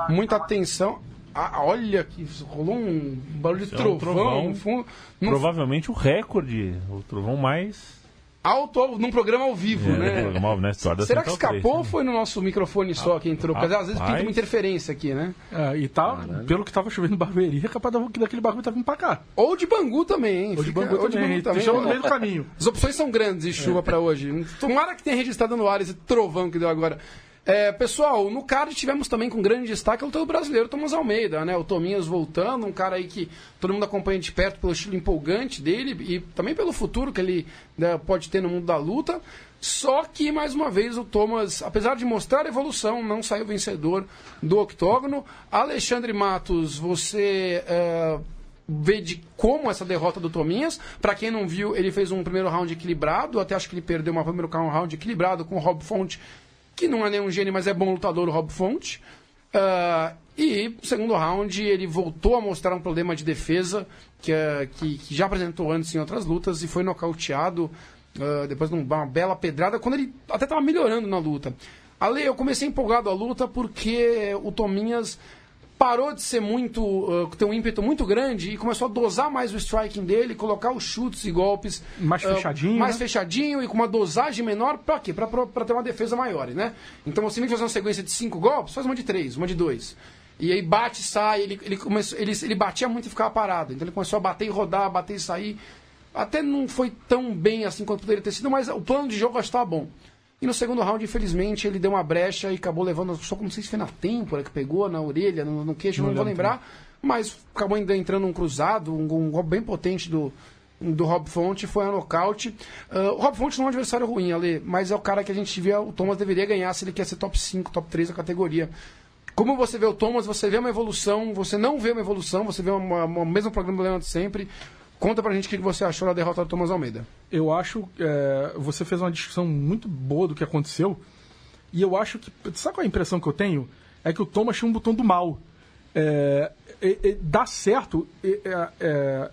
muita atenção. Ah, olha que rolou um barulho de trovão. É um trovão fundo, Provavelmente o recorde, o trovão mais alto num programa ao vivo, é, né? Né? Será que escapou 3, ou né? foi no nosso microfone só que entrou? Porque às vezes pinta uma interferência aqui, né? É, e tá, pelo que tava chovendo em Barberia, capaz que daquele bagulho tá vindo pra cá. Ou de Bangu também, hein? Ou de Bangu Fica, também. Ou de Bangu também. no meio do caminho. As opções são grandes de chuva é. pra hoje. Tomara que tenha registrado no ar esse trovão que deu agora. É, pessoal, no card tivemos também com grande destaque o lutador brasileiro Thomas Almeida, né? O Tominhas voltando, um cara aí que todo mundo acompanha de perto pelo estilo empolgante dele e também pelo futuro que ele né, pode ter no mundo da luta. Só que, mais uma vez, o Thomas, apesar de mostrar evolução, não saiu vencedor do octógono. Alexandre Matos, você é, vê de como essa derrota do Tominhas. Para quem não viu, ele fez um primeiro round equilibrado, até acho que ele perdeu uma primeiro round equilibrado com o Rob Fonte que não é nenhum gênio, mas é bom lutador, o Rob Fonte. Uh, e segundo round ele voltou a mostrar um problema de defesa que, uh, que, que, já apresentou antes em outras lutas e foi nocauteado uh, depois de uma bela pedrada, quando ele até estava melhorando na luta. Ale, eu comecei empolgado a luta porque o Tominhas parou de ser muito. Uh, ter um ímpeto muito grande e começou a dosar mais o striking dele, colocar os chutes e golpes. Mais uh, fechadinho, mais né? fechadinho e com uma dosagem menor, pra quê? Pra, pra, pra ter uma defesa maior, né? Então você vem fazer uma sequência de cinco golpes, faz uma de três, uma de dois. E aí bate sai, ele, ele, começou, ele, ele batia muito e ficava parado. Então ele começou a bater e rodar, bater e sair. Até não foi tão bem assim quanto poderia ter sido, mas o plano de jogo que estava bom. E no segundo round, infelizmente, ele deu uma brecha e acabou levando. Só não sei se foi na têmpora que pegou, na orelha, no, no queixo, não, Não vou lembrar. Mas acabou ainda entrando um cruzado, um, um golpe bem potente do, do Rob Fonte, foi a nocaute. Ah, o Rob Fonte não é um adversário ruim, Ale, mas é o cara que a gente via, o Thomas deveria ganhar se ele quer ser top 5, top 3 da categoria. Como você vê o Thomas, você vê uma evolução, você não vê uma evolução, você vê o mesmo programa de sempre. Conta pra gente o que você achou da derrota do Thomas Almeida. Eu acho. é, você fez uma descrição muito boa do que aconteceu. E eu acho que. Sabe qual é a impressão que eu tenho? É que o Thomas tinha um botão do mal. É, dá certo. é, é,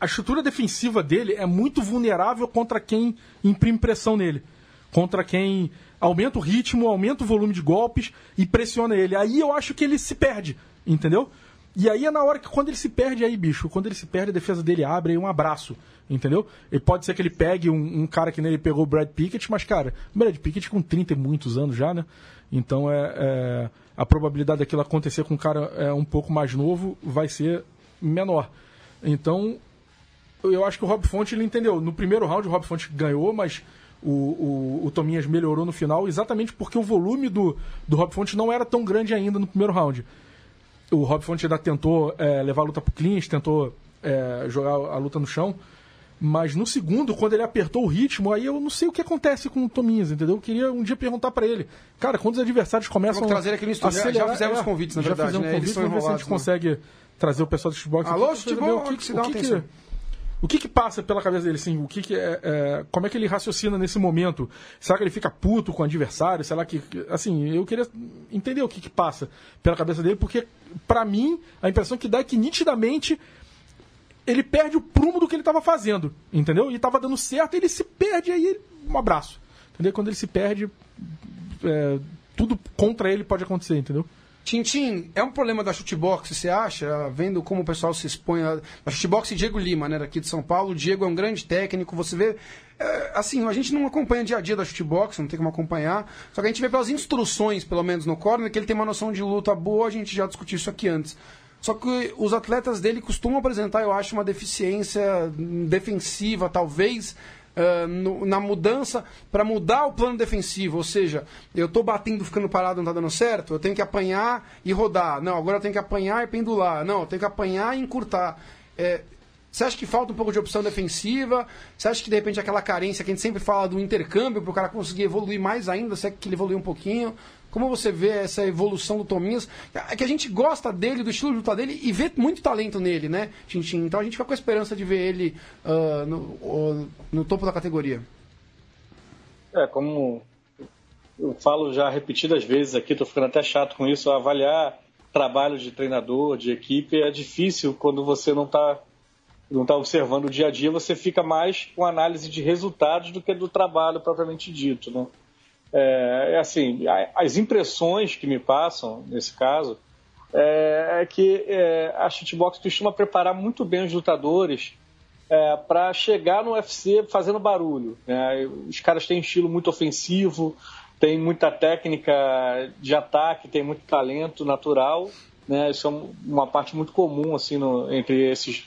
a estrutura defensiva dele é muito vulnerável contra quem imprime pressão nele. Contra quem aumenta o ritmo, aumenta o volume de golpes e pressiona ele. Aí eu acho que ele se perde, entendeu? E aí é na hora que quando ele se perde aí, bicho, quando ele se perde, a defesa dele abre aí um abraço, entendeu? E pode ser que ele pegue um, um cara que nele pegou o Brad Pickett, mas, cara, o Brad Pickett com 30 e muitos anos já, né? Então é, é, a probabilidade daquilo acontecer com um cara é, um pouco mais novo vai ser menor. Então, eu acho que o Rob Fonte ele entendeu. No primeiro round o Rob Fonte ganhou, mas o, o, o Tominhas melhorou no final exatamente porque o volume do, do Rob Fonte não era tão grande ainda no primeiro round. O Rob Fonte ainda tentou é, levar a luta pro clinch, tentou é, jogar a luta no chão. Mas no segundo, quando ele apertou o ritmo, aí eu não sei o que acontece com o Tominhas, entendeu? Eu queria um dia perguntar pra ele. Cara, quando os adversários começam Vamos trazer aqui no estúdio. Já- já fizemos convites, na já verdade, fizemos né? Convites, vamos ver se a gente né? consegue trazer o pessoal do aqui. Alô, futebol, o que, que o que, atenção. que, o que que passa pela cabeça dele, assim? O que que é, é- como é que ele raciocina nesse momento? Será que ele fica puto com o adversário? Será que, assim, eu queria entender o que que passa pela cabeça dele, porque pra mim a impressão que dá é que nitidamente ele perde o prumo do que ele estava fazendo, entendeu? E estava dando certo, ele se perde aí ele- um abraço, entendeu? Quando ele se perde, é, tudo contra ele pode acontecer, entendeu? Tintim, é um problema da chutebox, você acha? Vendo como o pessoal se expõe. A, a e Diego Lima, né, daqui de São Paulo. O Diego é um grande técnico, você vê. é, assim, a gente não acompanha dia a dia da chutebox, não tem como acompanhar. Só que a gente vê pelas instruções, pelo menos no corner, que ele tem uma noção de luta boa, a gente já discutiu isso aqui antes. Só que os atletas dele costumam apresentar, eu acho, uma deficiência defensiva, talvez, ah, no- na mudança para mudar o plano defensivo. Ou seja, eu estou batendo, ficando parado, não está dando certo, eu tenho que apanhar e rodar. Não, agora eu tenho que apanhar e pendular. Não, eu tenho que apanhar e encurtar. É, você acha que falta um pouco de opção defensiva? Você acha que de repente aquela carência que a gente sempre fala do intercâmbio para o cara conseguir evoluir mais ainda, você acha que ele evoluiu um pouquinho? Como você vê essa evolução do Tominhas? É que a gente gosta dele, do estilo de luta dele e vê muito talento nele, né, Tintin? Então a gente fica com a esperança de ver ele ah, no, ó, no topo da categoria. É, como eu falo já repetidas vezes aqui, tô ficando até chato com isso, avaliar trabalho de treinador, de equipe, é difícil quando você não está não tá observando o dia a dia, você fica mais com análise de resultados do que do trabalho propriamente dito, né? É, é assim, as impressões que me passam nesse caso é, é que é, a shootbox costuma preparar muito bem os lutadores para chegar no UFC fazendo barulho. né? Os caras têm um estilo muito ofensivo, tem muita técnica de ataque, tem muito talento natural. Né? Isso é um- uma parte muito comum assim no- entre esses,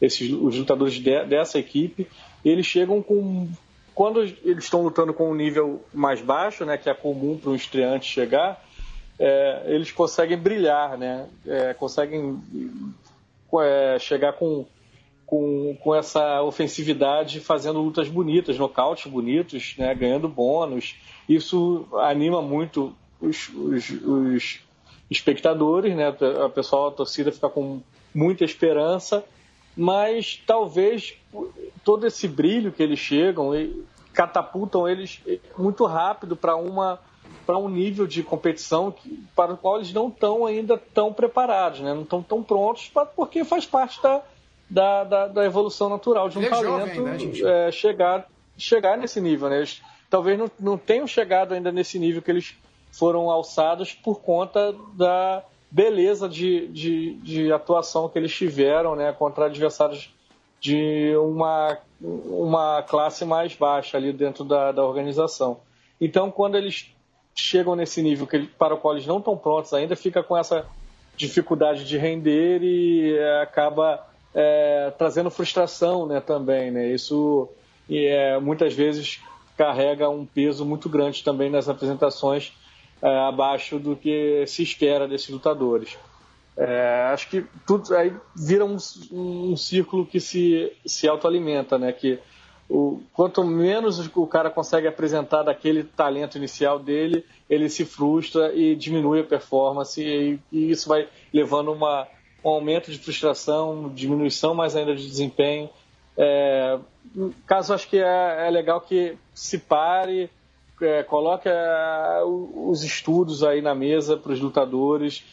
esses os lutadores de- dessa equipe. Eles chegam com quando eles estão lutando com um nível mais baixo, né, que é comum para um estreante chegar, é, eles conseguem brilhar, né? É, conseguem é, chegar com, com, com essa ofensividade, fazendo lutas bonitas, nocautes bonitos, né? ganhando bônus. Isso anima muito os, os, os espectadores, né? a pessoal, a torcida fica com muita esperança, mas talvez todo esse brilho que eles chegam catapultam eles muito rápido para uma para um nível de competição que, para o qual eles não estão ainda tão preparados, né? não estão tão prontos, pra- porque faz parte da, da, da, da evolução natural de um é jovem talento ainda, né, é, chegar, chegar nesse nível. Né? Eles talvez não, não tenham chegado ainda nesse nível que eles, foram alçados por conta da beleza de, de, de atuação que eles tiveram né, contra adversários de uma, uma classe mais baixa ali dentro da, da organização. Então, quando eles chegam nesse nível que, para o qual eles não estão prontos ainda, fica com essa dificuldade de render e é, acaba é, trazendo frustração né, também. Né? Isso é, muitas vezes carrega um peso muito grande também nas apresentações é, abaixo do que se espera desses lutadores. É, acho que tudo aí vira um, um círculo que se, se autoalimenta, né? Que o, quanto menos o cara consegue apresentar daquele talento inicial dele, ele se frustra e diminui a performance e, e isso vai levando uma, um aumento de frustração, diminuição mais ainda de desempenho. É, caso acho que é, é legal que se pare, é, coloque é, os estudos aí na mesa para os lutadores,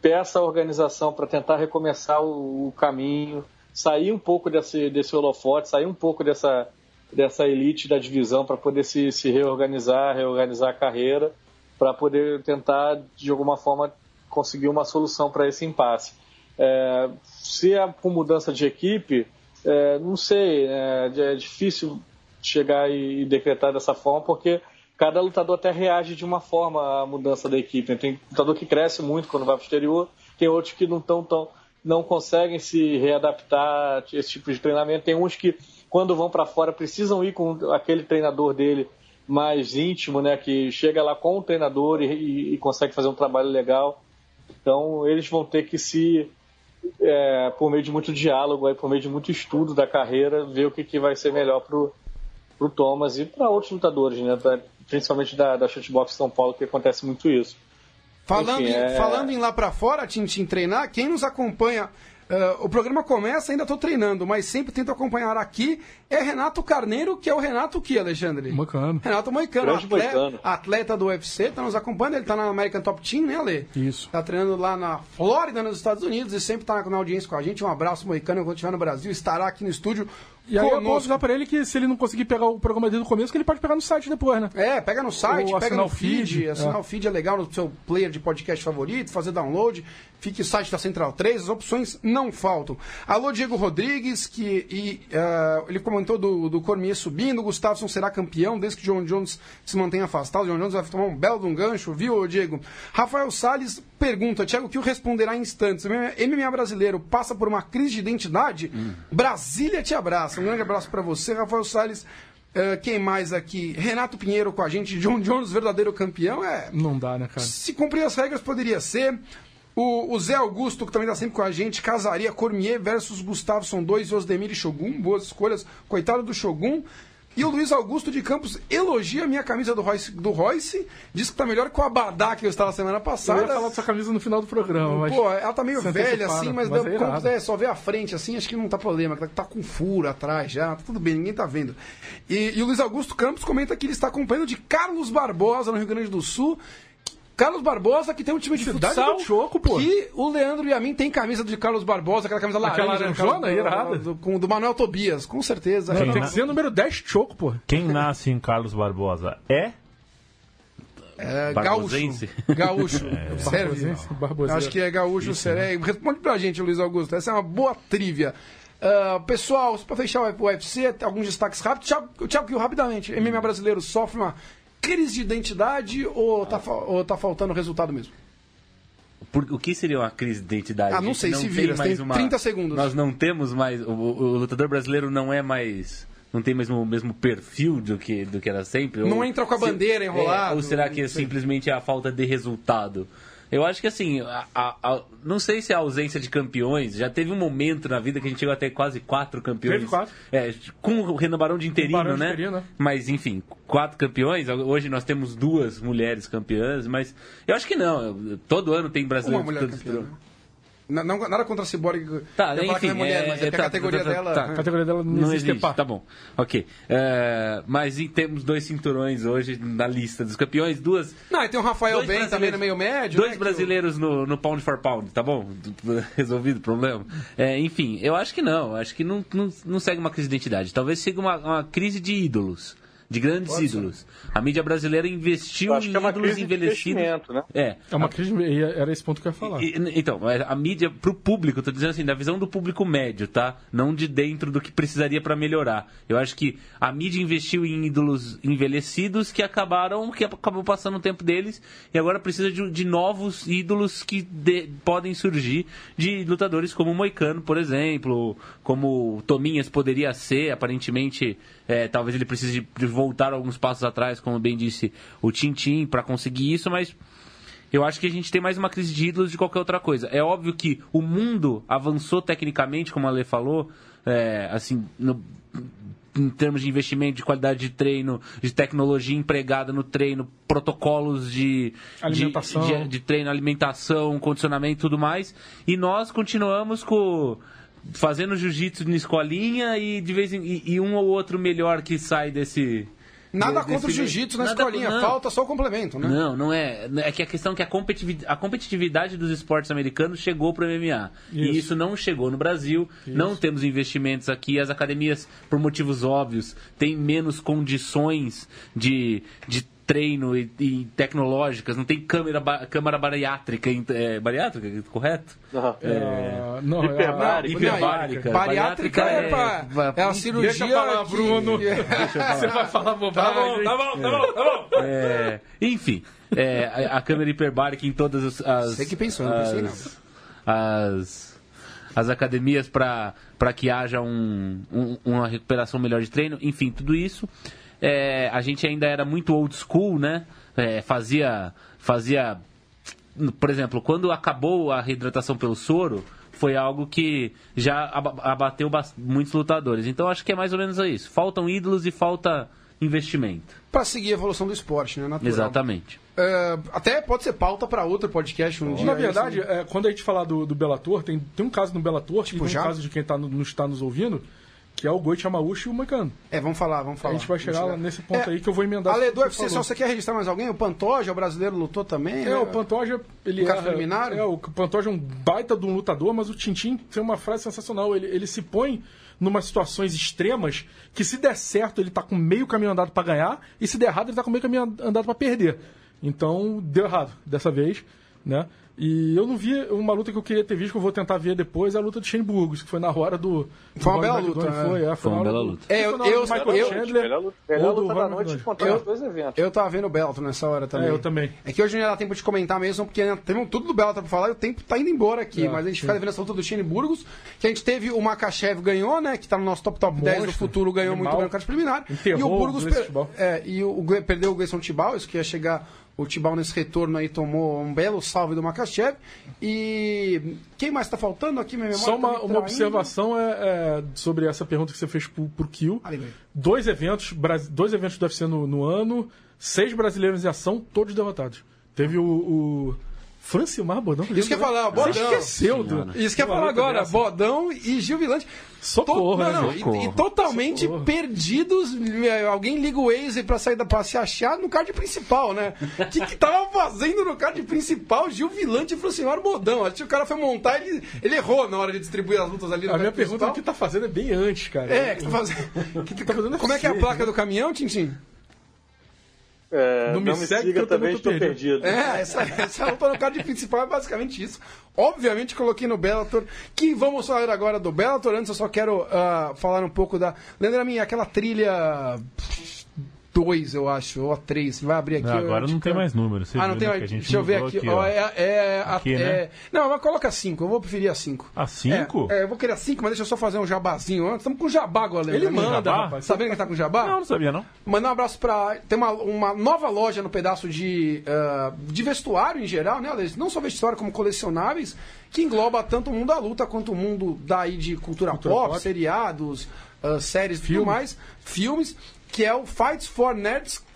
peça a organização para tentar recomeçar o, o, caminho, sair um pouco desse, desse holofote, sair um pouco dessa, dessa elite da divisão para poder se, se reorganizar, reorganizar a carreira, para poder tentar, de alguma forma, conseguir uma solução para esse impasse. É, se é com mudança de equipe, é, não sei, é, é, difícil chegar e, decretar dessa forma, porque cada lutador até reage de uma forma à mudança da equipe. Tem lutador que cresce muito quando vai para o exterior, tem outros que não tão, tão não conseguem se readaptar a esse tipo de treinamento. Tem uns que, quando vão para fora, precisam ir com aquele treinador dele mais íntimo, né, que chega lá com o treinador e, e, e consegue fazer um trabalho legal. Então, eles vão ter que se é, por meio de muito diálogo, aí, por meio de muito estudo da carreira, ver o que, que vai ser melhor pro, pro Thomas e para outros lutadores, né? Principalmente da, da Shootbox São Paulo, que acontece muito isso. Falando, Enfim, em, é... falando em lá para fora, Tintin treinar, quem nos acompanha Uh, o programa começa, ainda estou treinando, mas sempre tento acompanhar aqui. É Renato Carneiro, que é o Renato que, Alexandre? Moicano. Renato Moicano, atleta, atleta, do UFC, está nos acompanhando. Ele está na American Top Team, né, Ale? Isso. Está treinando lá na Flórida, nos Estados Unidos, e sempre está na audiência com a gente. Um abraço, Moicano, quando estiver no Brasil, estará aqui no estúdio e aí eu vou avisar pra ele que se ele não conseguir pegar o programa dele do começo, que ele pode pegar no site depois, né? É, pega no site, Ou pega no feed. feed assinar é. o feed é legal no seu player de podcast favorito, fazer download. Fique site da Central 3, as opções não faltam. Alô, Diego Rodrigues, que e, uh, ele comentou do, do Cormier subindo, o Gustafsson será campeão desde que John Jones se mantém afastado. O John Jones vai tomar um belo de um gancho, viu, Diego? Rafael Salles pergunta, Thiago, que o responderá em instantes. MMA brasileiro passa por uma crise de identidade? Hum. Brasília te abraça. Um grande abraço para você, Rafael Salles. Uh, quem mais aqui? Renato Pinheiro com a gente. John Jones, verdadeiro campeão. É, Não dá, né, cara? Se cumprir as regras, poderia ser. O, o Zé Augusto, que também está sempre com a gente, casaria Cormier versus Gustavo, são dois, Osdemir e Shogun. Boas escolhas. Coitado do Shogun. E o Luiz Augusto de Campos elogia a minha camisa do Royce, do Royce diz que tá melhor que o Abadá que eu estava semana passada. Eu ia falar dessa camisa no final do programa, mas. Pô, ela tá meio velha assim, mas, mas deu, é, só vê a frente assim, acho que não tá problema, tá, tá com furo atrás já, tá tudo bem, ninguém tá vendo. E, e o Luiz Augusto Campos comenta que ele está acompanhando de Carlos Barbosa no Rio Grande do Sul Carlos Barbosa, que tem um time de Cidade futsal. Do Choco, pô. E o Leandro e a mim tem camisa de Carlos Barbosa, aquela camisa laranja. Aquela laranjona, do, irada. Do, do, do Manuel Tobias, com certeza. Não, tem que ser o número 10 Choco, pô. Quem nasce em Carlos Barbosa é... É, gaúcho. Gaúcho. É. Serve. Acho que é gaúcho, Isso, né? Responde pra gente, Luiz Augusto. Essa é uma boa trivia. Uh, pessoal, para fechar o UFC, alguns destaques rápidos. Thiago, Thiago rapidamente. MMA brasileiro sofre uma crise de identidade ou tá, ou tá faltando resultado mesmo? Por, o que seria uma crise de identidade? Ah, não sei, não se vira, tem, tem uma, 30 segundos. Nós não temos mais. O, o, lutador brasileiro não é mais. Não tem mesmo o mesmo perfil do que, do que era sempre? Não ou, entra com a bandeira enrolada. É, ou será que é simplesmente a falta de resultado? Eu acho que assim, a, a, a, não sei se a ausência de campeões, já teve um momento na vida que a gente chegou até quase quatro campeões. Teve quatro. É, com o Renan Barão de interino, Barão né? De interino, né? Mas enfim, quatro campeões. Hoje nós temos duas mulheres campeãs, mas eu acho que não. Todo ano tem brasileiro. Uma mulher campeã. Né? Não, nada contra a Cyborg. Tá, enfim, é mulher, é, mas é, é tá, a categoria tá, dela. Tá, a categoria dela não, não existe. existe tá bom. Ok. Uh, mas e temos dois cinturões hoje na lista dos campeões, duas. Não, e tem o Rafael Ben também no meio médio. Dois né, brasileiros que... no, no Pound for Pound, tá bom? Resolvido o problema. É, enfim, eu acho que não. Acho que não, não, não segue uma crise de identidade. Talvez siga uma, uma crise de ídolos. De grandes ídolos. A mídia brasileira investiu em que é uma ídolos crise de envelhecidos. né? É. É uma crise, e era esse ponto que eu ia falar. E- Então, mas a mídia pro público, eu tô dizendo assim, da visão do público médio, tá? Não de dentro do que precisaria para melhorar. Eu acho que a mídia investiu em ídolos envelhecidos que acabaram, que acabou passando o tempo deles e agora precisa de, de novos ídolos que de- podem surgir de lutadores como o Moicano, por exemplo, como o Tominhas poderia ser, aparentemente, é, talvez ele precise de, voltar alguns passos atrás, como bem disse o Tintim, para conseguir isso, mas eu acho que a gente tem mais uma crise de ídolos de qualquer outra coisa. É óbvio que o mundo avançou tecnicamente, como a Lê falou, é, assim, no- em termos de investimento, de qualidade de treino, de tecnologia empregada no treino, protocolos de Alimentação. de, de- de treino, alimentação, condicionamento e tudo mais. E nós continuamos com fazendo jiu-jitsu na escolinha e de vez em e, e um ou outro melhor que sai desse Nada desse- contra o jiu-jitsu na Nada- escolinha, não. falta só o complemento, né? Não, não é. É que a questão é que a competitividade, a competitividade dos esportes americanos chegou para o MMA. E Isso. isso não chegou no Brasil. Não temos investimentos aqui. As academias, por motivos óbvios, têm menos condições de, de treino e, e tecnológicas. Não tem câmera, ba- câmara bariátrica. É, bariátrica, correto? Aham. É, não, Hiperbárica. é- Hiperbárica. Bariátrica é, pra, é a cirurgia. Deixa eu falar, que- Bruno. Você vai falar bobagem. Tá bom, tá bom, tá bom. É, enfim, é, a, a câmera hiperbárica em todas as. as Você que pensou, não pensei, não. As, as academias para que haja um, um- uma recuperação melhor de treino, enfim, tudo isso. É, a gente ainda era muito old school, né? É, fazia, fazia. Por exemplo, quando acabou a reidratação pelo soro, foi algo que já aba- abateu muitos lutadores. Então acho que é mais ou menos isso. Faltam ídolos e falta investimento. Pra seguir a evolução do esporte, né? Natural. Exatamente. É, até pode ser pauta pra outro podcast um dia. Na verdade, é, quando a gente falar do, do Bellator, tem, tem um caso no Bellator, Tipo, já? um caso de quem tá no, não está nos ouvindo, que é o Goichi Yamauchi e o Moicano. É, vamos falar, vamos A falar. gente vai chegar nesse ponto aí que eu vou emendar. Ale, o do você UFC, só você quer registrar mais alguém? O Pantoja, o brasileiro, lutou também? É, né? o Pantoja, ele Um cara preliminar? É, o Pantoja é um baita de um lutador, mas o Tintin tem uma frase sensacional. Ele, ele se põe numas situações extremas que se der certo ele tá com meio caminho andado para ganhar e se der errado ele tá com meio caminho andado para perder. Então deu errado dessa vez, né? E eu não vi uma luta que eu queria ter visto, que eu vou tentar ver depois, é a luta de Shane Burgos, que foi na hora do. Foi uma bela luta, é. Foi, é, Foi uma bela luta. É, eu- eu- Michael eu- Chandler Melhor, luta- melhor da noite contando os dois eventos. Eu tava vendo o Bellator nessa hora também. É, eu também. É que hoje não ia dar tempo de comentar mesmo, porque temos tudo do Bellator pra falar e o tempo tá indo embora aqui. É, mas a gente sim. fica devendo essa luta do Shane Burgos, que a gente teve o Makachev ganhou, né? Que tá no nosso top top 10 do Monstro, futuro, ganhou animal. muito bem no card preliminar. Enterrou e o Burgos per- é, e o, perdeu o Gleison Tibau, isso que ia chegar. O Tibau nesse retorno aí tomou um belo salve do Makachev. E quem mais tá faltando aqui, minha memória? Só tá uma, me uma observação é, é, sobre essa pergunta que você fez pro, pro Kill. Dois eventos, dois eventos do UFC no, no ano, seis brasileiros em ação, todos derrotados. Teve o, o Francimar Bodão. Isso que eu ia falar, o Você Bodão. esqueceu do. Isso que eu ia falar agora, dessa. Bodão e Gil Vilante. Socorro, To- né, não, não, gente? e, e totalmente Socorro. perdidos. eh, Alguém liga o Waze pra sair da pra se achar no card principal, né? O que, que tava fazendo no card principal Gil Vilante e Francimar Bodão? Acho que o cara foi montar e ele, ele errou na hora de distribuir as lutas ali no A minha pergunta é o principal. que tá fazendo é bem antes, cara. É, que tá fazendo. que- tá fazendo Como é que é a UFC, placa né? do caminhão, Tintin? É, Não me segue que eu também, estou perdido. perdido. É, essa, essa luta no card principal é basicamente isso. Obviamente coloquei no Bellator, que vamos falar agora do Bellator. Antes eu só quero ah, falar um pouco da... Lembra mim, aquela trilha 2, eu acho, ou a 3. Você vai abrir aqui. Não, eu agora não tem mais número. Você Ah, não viu, tem né, mais. que a gente Deixa eu ver mudou aqui. ó. é, é, a- Aqui, é- né? Não, mas coloca 5. Eu vou preferir a 5. A 5? É, é, eu vou querer a 5, mas deixa eu só fazer um jabazinho antes. Estamos com jabá agora, Ele lembra? manda, Jabá? rapaz. Sabendo que tá com jabá? Não, não sabia não. Mandar um abraço pra. Tem uma, uma nova loja no pedaço de, ah, de vestuário em geral, né, Alex? Não só vestuário, como colecionáveis, que engloba tanto o mundo da luta quanto o mundo daí de cultura, Cultura pop, pop. seriados, ah, séries e tudo mais, filmes, que é o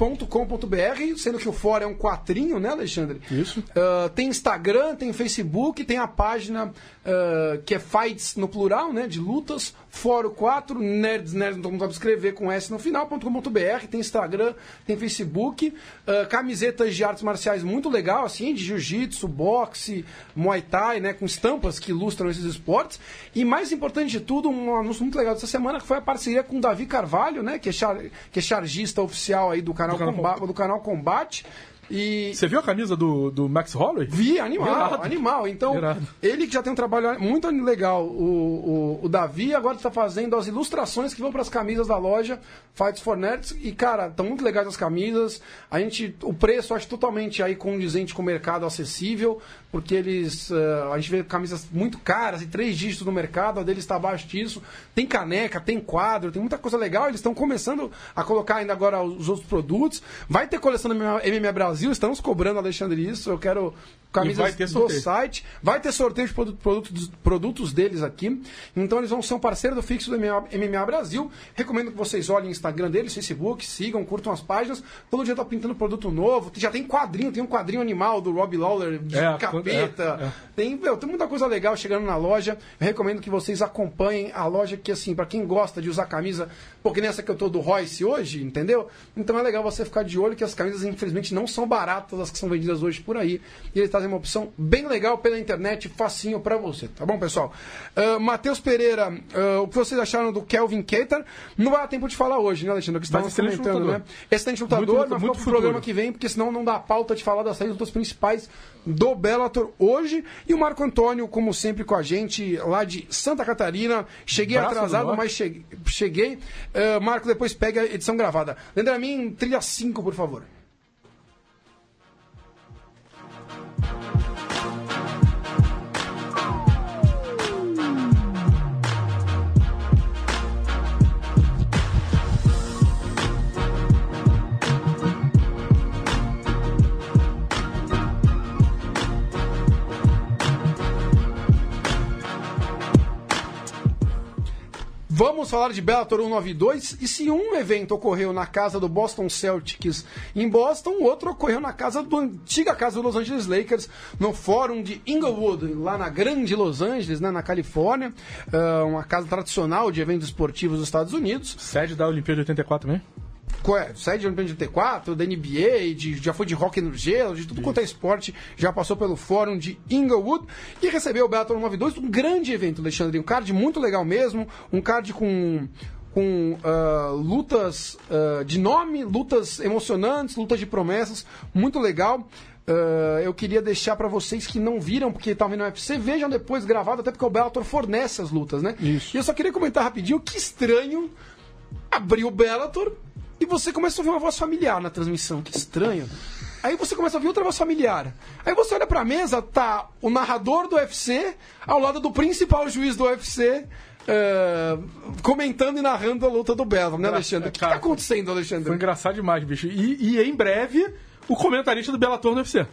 fightsfornerds.com.br, sendo que o for é um quatrinho, né, Alexandre? Isso. Ah, tem Instagram, tem Facebook, tem a página ah, que é Fights no plural, né? De lutas. Fórum 4, Nerds, Nerds, não sabe escrever com S no final.com.br. Tem Instagram, tem Facebook. ah, camisetas de artes marciais muito legal, assim, de jiu-jitsu, boxe, muay thai, né? Com estampas que ilustram esses esportes. E mais importante de tudo, um anúncio muito legal dessa semana que foi a parceria com o Davi Carvalho, né? Que é char- que é chargista oficial aí do canal, Do canal Comba- do canal Combate. E Você viu a camisa do, do Max Holloway? Vi, animal, Irado. animal. Então, Irado. ele que já tem um trabalho muito legal, o, o, o Davi, agora está fazendo as ilustrações que vão para as camisas da loja Fights for Nerds. E, cara, estão muito legais as camisas. A gente, o preço, acho totalmente aí condizente com o mercado acessível, porque eles. eh, a gente vê camisas muito caras e três dígitos no mercado, a deles está abaixo disso. Tem caneca, tem quadro, tem muita coisa legal. Eles estão começando a colocar ainda agora os outros produtos. Vai ter coleção do MMA Brasil, estamos cobrando, Alexandre, isso. Eu quero camisas do site. Vai ter sorteio de produ- produtos, produtos deles aqui. Então eles vão ser um parceiro do fixo do MMA, MMA Brasil. Recomendo que vocês olhem o Instagram deles, Facebook, sigam, curtam as páginas. Todo dia tá pintando produto novo. Já tem quadrinho, tem um quadrinho animal do Rob Lawler de É, capeta. é, é. Tem, meu, tem muita coisa legal chegando na loja. Eu recomendo que vocês acompanhem a loja, que assim, para quem gosta de usar camisa, porque nessa que eu tô do Royce hoje, entendeu? Então é legal você ficar de olho que as camisas, infelizmente, não são baratas as que são vendidas hoje por aí. E eles trazem uma opção bem legal pela internet, facinho para você, tá bom, pessoal? Uh, Matheus Pereira, uh, o que vocês acharam do Kelvin Keiter? Não vai dar tempo de falar hoje, né, Alexandre? Que estávamos excelente comentando, lutador. né? Excelente lutador, Muito- mas muito muito pro programa que vem, porque senão não dá pauta de falar das saídas lutas principais do Bellator hoje. E o Marco Antônio, como sempre, com a gente lá de Santa Catarina. Cheguei Braço do atrasado, mas cheguei. cheguei. Uh, Marco, depois pega a edição gravada. Lembra a mim, trilha 5, por favor. Vamos falar de Bellator 192 e se um evento ocorreu na casa do Boston Celtics em Boston, o outro ocorreu na casa do antiga casa do Los Angeles Lakers no Fórum de Inglewood, lá na grande Los Angeles, né, na Califórnia, Ah, uma casa tradicional de eventos esportivos dos Estados Unidos. Sede da Olimpíada de 84 também? Qual Sede de Olimpíada de T4, da NBA, de, já foi de hockey no gelo, de tudo quanto é esporte, já passou pelo fórum de Inglewood e recebeu o Bellator 192, um grande evento, Alexandre, um card muito legal mesmo, um card com com ah, lutas ah, de nome, lutas emocionantes, lutas de promessas, muito legal. Ah, eu queria deixar para vocês que não viram, porque estavam vendo no UFC, vejam depois gravado, até porque o Bellator fornece as lutas, né? Isso. E eu só queria comentar rapidinho que estranho abriu o Bellator e você começa a ouvir uma voz familiar na transmissão. Que estranho. Aí você começa a ouvir outra voz familiar. Aí você olha pra mesa, tá o narrador do UFC ao lado do principal juiz do UFC. eh, comentando e narrando a luta do Bellator, né, Alexandre? O que, tá acontecendo, Alexandre? Foi engraçado demais, bicho. E, e em breve, o comentarista do Bellator no UFC.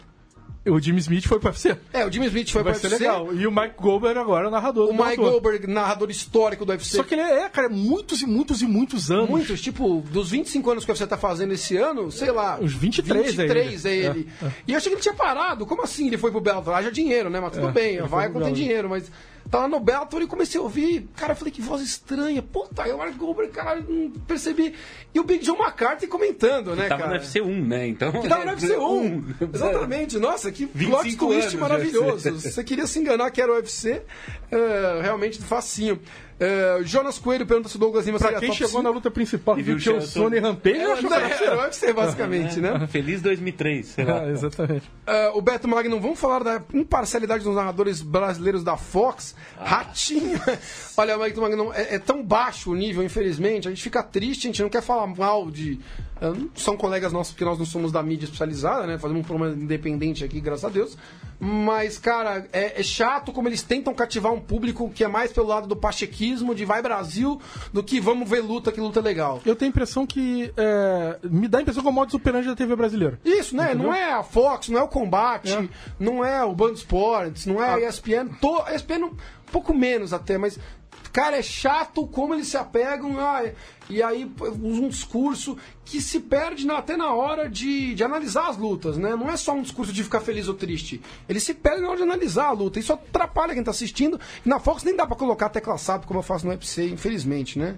O Jimmy Smith foi pro UFC. É, o Jimmy Smith foi Vai pro ser UFC. legal. E o Mike Goldberg agora é o narrador O do Mike Bellator. Goldberg, narrador histórico do UFC. Só que ele é, cara, muitos e muitos e muitos anos. Muitos, tipo, dos 25 anos que você tá fazendo esse ano, sei lá. Uns 23 é 23 é ele. ele. E eu achei que ele tinha parado. Como assim ele foi pro Bellator? Haja dinheiro, né? Mas tudo É, bem, ele vai pro quando tem Bellator. dinheiro, mas. Tava no Bellator e comecei a ouvir. Cara, eu falei que voz estranha. Puta, eu Mark Goldberg, caralho, não percebi. E o Big John McCarthy comentando, né, Tava cara? no UFC 1, né? Então. Que tava no UFC 1. Exatamente. Nossa, que plot 25 twist maravilhoso. Você queria se enganar que era o UFC, é, realmente facinho. É, Jonas Coelho pergunta se o Douglas Lima Pra seria quem chegou 5. na luta principal E e viu que o o Sony Rampage, É, achou que era, UFC, basicamente, né? Feliz 2003, sei lá. Ah, exatamente. Ah, o Beto Magnum, vamos falar da imparcialidade dos narradores brasileiros da Fox. Ratinho. Olha, Beto Magnum, é, é tão baixo o nível, infelizmente. A gente fica triste, a gente não quer falar mal de. Ah, são colegas nossos, porque nós não somos da mídia especializada, né? Fazemos um programa independente aqui, graças a Deus. Mas, cara, é, é chato como eles tentam cativar um público que é mais pelo lado do pachequismo, de vai Brasil, do que vamos ver luta, que luta é legal. Eu tenho a impressão que. é, me dá a impressão que é o modo superante da TV brasileira. Isso, né? Não é a Fox, não é o Combate, É. não é o Band Sports, não é a ESPN. To, a ESPN um pouco menos até, mas. Cara, é chato como eles se apegam ah, e aí um discurso que se perde na- até na hora de, de analisar as lutas, né? Não é só um discurso de ficar feliz ou triste. Eles se perdem na hora de analisar a luta. Isso atrapalha quem tá assistindo. E na Fox nem dá pra colocar a tecla SAP como eu faço no UFC, infelizmente, né?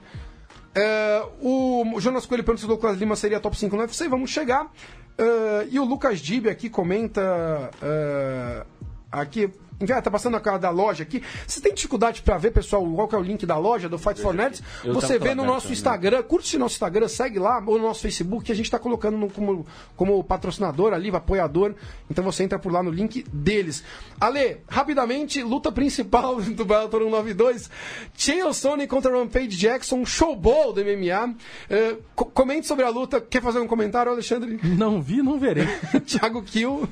É, o Jonas Coelho pergunta se o Douglas Lima seria top 5 no UFC. Vamos chegar. É, e o Lucas Dib aqui comenta. é, aqui. Enfim, tá passando a cara da loja aqui. Você tem dificuldade pra ver, pessoal, qual que é o link da loja do Fight for Nerds? Você vê no nosso né? Instagram, curte nosso Instagram, segue lá, ou no nosso Facebook, que a gente tá colocando no- como, como patrocinador ali, apoiador. Então você entra por lá no link deles. Ale, rapidamente, luta principal do Bellator 192. Chael Sonnen contra Rampage Jackson, um showball do MMA. Eh, co- comente sobre a luta. Quer fazer um comentário, Alexandre? Não vi, não verei. Thiago Kill,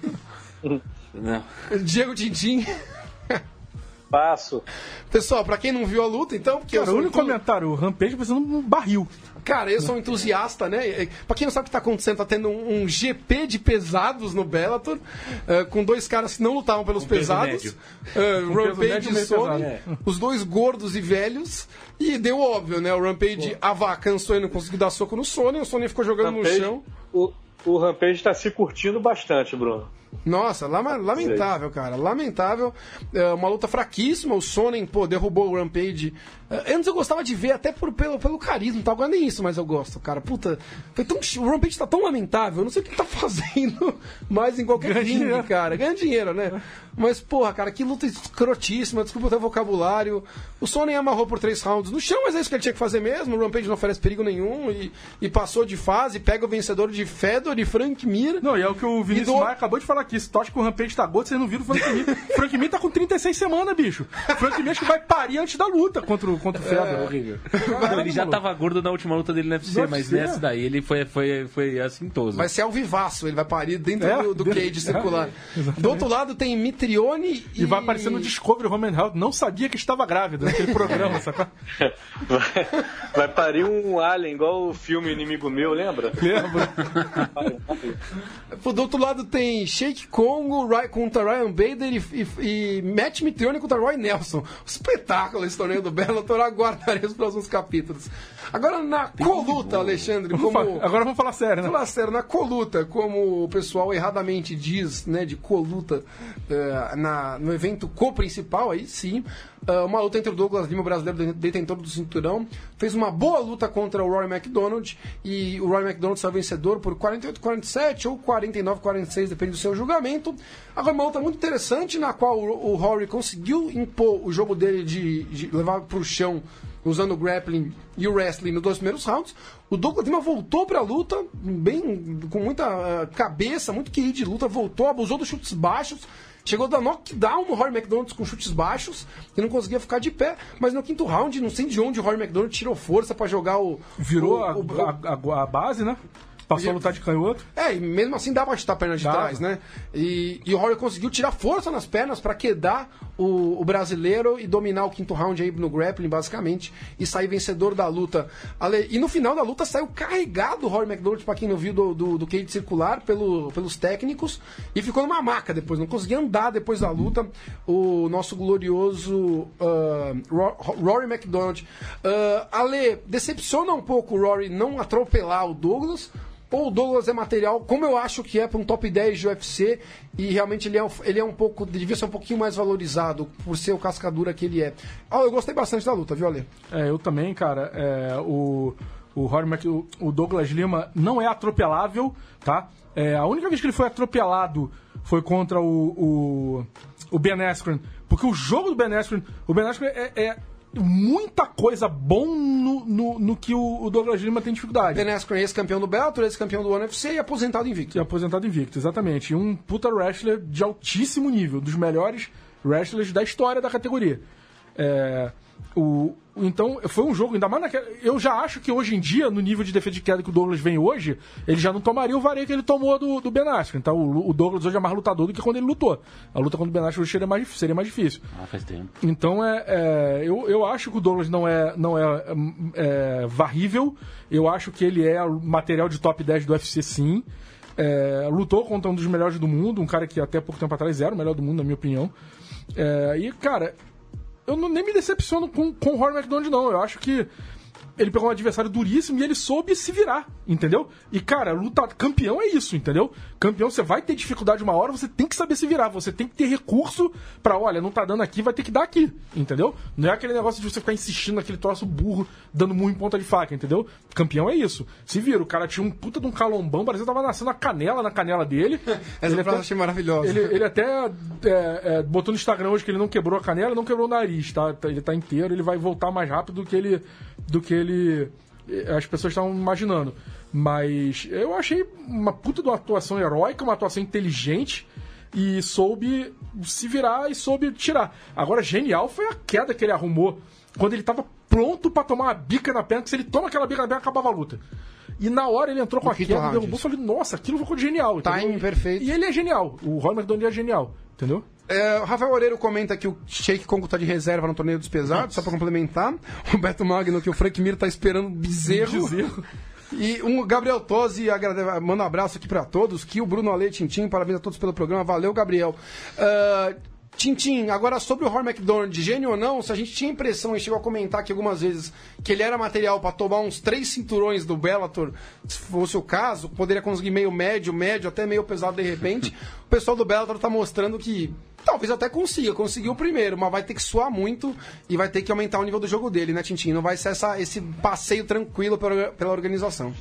Não. Diego Tintin. Passo. Pessoal, pra quem não viu a luta, então, porque eu Cara, sou o único entu- comentário, o Rampage parecendo um barril. Cara, eu sou um entusiasta, né? E, Pra quem não sabe o que tá acontecendo, tá tendo um, um GP de pesados no Bellator, eh, com dois caras que não lutavam pelos peso pesados. eh, Rampage e Sony, pesado. os dois gordos e velhos. E deu óbvio, né? O Rampage ava- cansou e não conseguiu dar soco no Sony, o Sony ficou jogando no Rampage- chão. o, o Rampage tá se curtindo bastante, Bruno. Nossa, lamentável, cara. Lamentável. É uma luta fraquíssima. O Sonnen, pô, derrubou o Rampage. Antes eu gostava de ver até por, pelo, pelo carisma, não tá agora nem isso, mas eu gosto, cara. Puta, foi tão, o Rampage tá tão lamentável, eu não sei o que ele tá fazendo mais em qualquer Ganha ringue, dinheiro. cara. Ganha dinheiro, né? Mas, porra, cara, que luta escrotíssima, desculpa até o vocabulário. O Sonnen amarrou por três rounds no chão, mas é isso que ele tinha que fazer mesmo. O Rampage não oferece perigo nenhum e, e passou de fase, pega o vencedor de Fedor e Frank Mir. Não, e é o que o Vinícius E do- Maia acabou de falar aqui. Se tu acha que o Rampage tá gordo, vocês não viram o Frank Mir. Frank Mir tá com 36 semanas, bicho. Frank Mir acho que vai parir antes da luta contra o, contra o Fedor. horrível. Não, ele já tava gordo na última luta dele no UFC, No mas UFC, nessa é. daí ele foi, foi, foi assintoso. Vai ser ao vivaço, ele vai parir dentro É, do, do dentro- cage circular. é, do outro lado tem Mitrione e. E vai aparecer no Discovery Roman Health. Não sabia que estava grávida naquele programa, sacou? Vai, vai parir um alien, igual o filme Inimigo Meu, lembra? Lembra? Do outro lado tem Shake Congo Ry- contra Ryan Bader e, e, e Matt Mitrione contra Roy Nelson. Espetáculo esse torneio do Bellator, aguardarei os próximos capítulos. Agora na coluta, Alexandre, Vamos como. falar- Agora vamos falar sério, né? Falar sério, na coluta, como o pessoal erradamente diz, né, de coluta, eh, na, no evento co-principal, aí sim, uma luta entre o Douglas Lima, o brasileiro detentor do cinturão, fez uma boa luta contra o Rory McDonald, e o Rory McDonald saiu vencedor por 48-47 ou 49-46, depende do seu julgamento. Agora, uma luta muito interessante, na qual o, o Rory conseguiu impor o jogo dele de, de levar para o chão usando o grappling e o wrestling nos dois primeiros rounds. O Douglas Lima voltou pra luta, bem com muita eh, cabeça, muito querido de luta, voltou, abusou dos chutes baixos. Chegou a dar knockdown no Rory McDonald com chutes baixos, e não conseguia ficar de pé. Mas no quinto round, não sei de onde o Rory McDonald tirou força pra jogar o. Virou o- o- a- a- a base, né? Passou a lutar de canhoto. é, e mesmo assim dá pra chutar a perna de Dava. trás, né? E, e o Rory conseguiu tirar força nas pernas pra quedar o, o brasileiro e dominar o quinto round aí no grappling, basicamente, e sair vencedor da luta. Ale- E no final da luta saiu carregado o Rory McDonald, pra quem não viu, do, do, do cage circular pelo, pelos técnicos, e ficou numa maca depois, não conseguia andar depois da luta. O nosso glorioso Ro- Rory McDonald. Ah, Ale, decepciona um pouco o Rory não atropelar o Douglas. Ou o Douglas é material, como eu acho que é para um top 10 de UFC, e realmente ele é, um- ele é um pouco, devia ser um pouquinho mais valorizado por ser o cascadura que ele é. Ah, eu gostei bastante da luta, viu, Ale? É, eu também, cara. É, o, o, Mc- o, o Douglas Lima não é atropelável, tá? É, a única vez que ele foi atropelado foi contra o, o, o Ben Askren. Porque o jogo do Ben Askren, o Ben Askren é, é muita coisa bom no, no, no que o, o Douglas Lima tem dificuldade. Ben Askren, ex-campeão do Bellator, ex-campeão do UFC e aposentado invicto. É aposentado invicto, exatamente. E um puta wrestler de altíssimo nível, dos melhores wrestlers da história da categoria. É, o, então, foi um jogo, ainda mais naquela. Eu já acho que hoje em dia, no nível de defesa de queda que o Douglas vem hoje, ele já não tomaria o vareio que ele tomou do, do Ben Askren. Então, o, o Douglas hoje é mais lutador do que quando ele lutou. A luta contra o Ben Askren hoje seria mais, seria mais difícil. Ah, faz tempo. Então é, é, eu, eu acho que o Douglas não é, não é, é, varrível. Eu acho que ele é material de top 10 do UFC sim. É, lutou contra um dos melhores do mundo, um cara que até pouco tempo atrás era o melhor do mundo, na minha opinião. É, e, cara, eu não, nem me decepciono com, com o Rory McDonald, não. Eu acho que ele pegou um adversário duríssimo e ele soube se virar, entendeu? E, cara, luta campeão é isso, entendeu? Campeão, você vai ter dificuldade uma hora, você tem que saber se virar, você tem que ter recurso pra, olha, não tá dando aqui, vai ter que dar aqui, entendeu? Não é aquele negócio de você ficar insistindo naquele troço burro, dando murro em ponta de faca, entendeu? Campeão é isso. Se vira, o cara tinha um puta de um calombão, parecia que tava nascendo a canela na canela dele. Essa Ele frase até- achei maravilhosa. ele, ele até é, é, botou no Instagram hoje que ele não quebrou a canela, não quebrou o nariz, tá? Tá- Ele tá inteiro, ele vai voltar mais rápido do que ele. Do que ele. eh, As pessoas estavam imaginando. Mas eu achei uma puta de uma atuação heróica, uma atuação inteligente e soube se virar e soube tirar. Agora, genial foi a queda que ele arrumou quando ele tava pronto pra tomar uma bica na perna, que se ele toma aquela bica na perna, acabava a luta. E na hora ele entrou com a queda, round, derrubou, isso. falei, nossa, aquilo ficou genial. entendeu? Timing perfeito. E ele é genial. O Roy McDonald é genial, entendeu? É, o Rafael Oreiro comenta que o Sheik Congo tá de reserva no torneio dos pesados, só pra complementar. O Beto Magno que o Frank Mir tá esperando bezerro. Bezerro. E um Gabriel Tosi manda um abraço aqui pra todos. Que o Bruno Ale, Tintim, parabéns a todos pelo programa. Valeu, Gabriel. Ah, Tintim, agora sobre o Roy McDonald, gênio ou não, se a gente tinha impressão, e chegou a comentar aqui algumas vezes, que ele era material pra tomar uns três cinturões do Bellator, se fosse o caso, poderia conseguir meio médio, médio, até meio pesado de repente. o pessoal do Bellator tá mostrando que talvez até consiga, conseguiu o primeiro, mas vai ter que suar muito e vai ter que aumentar o nível do jogo dele, né, Tintim? Não vai ser essa, esse passeio tranquilo pela, pela organização.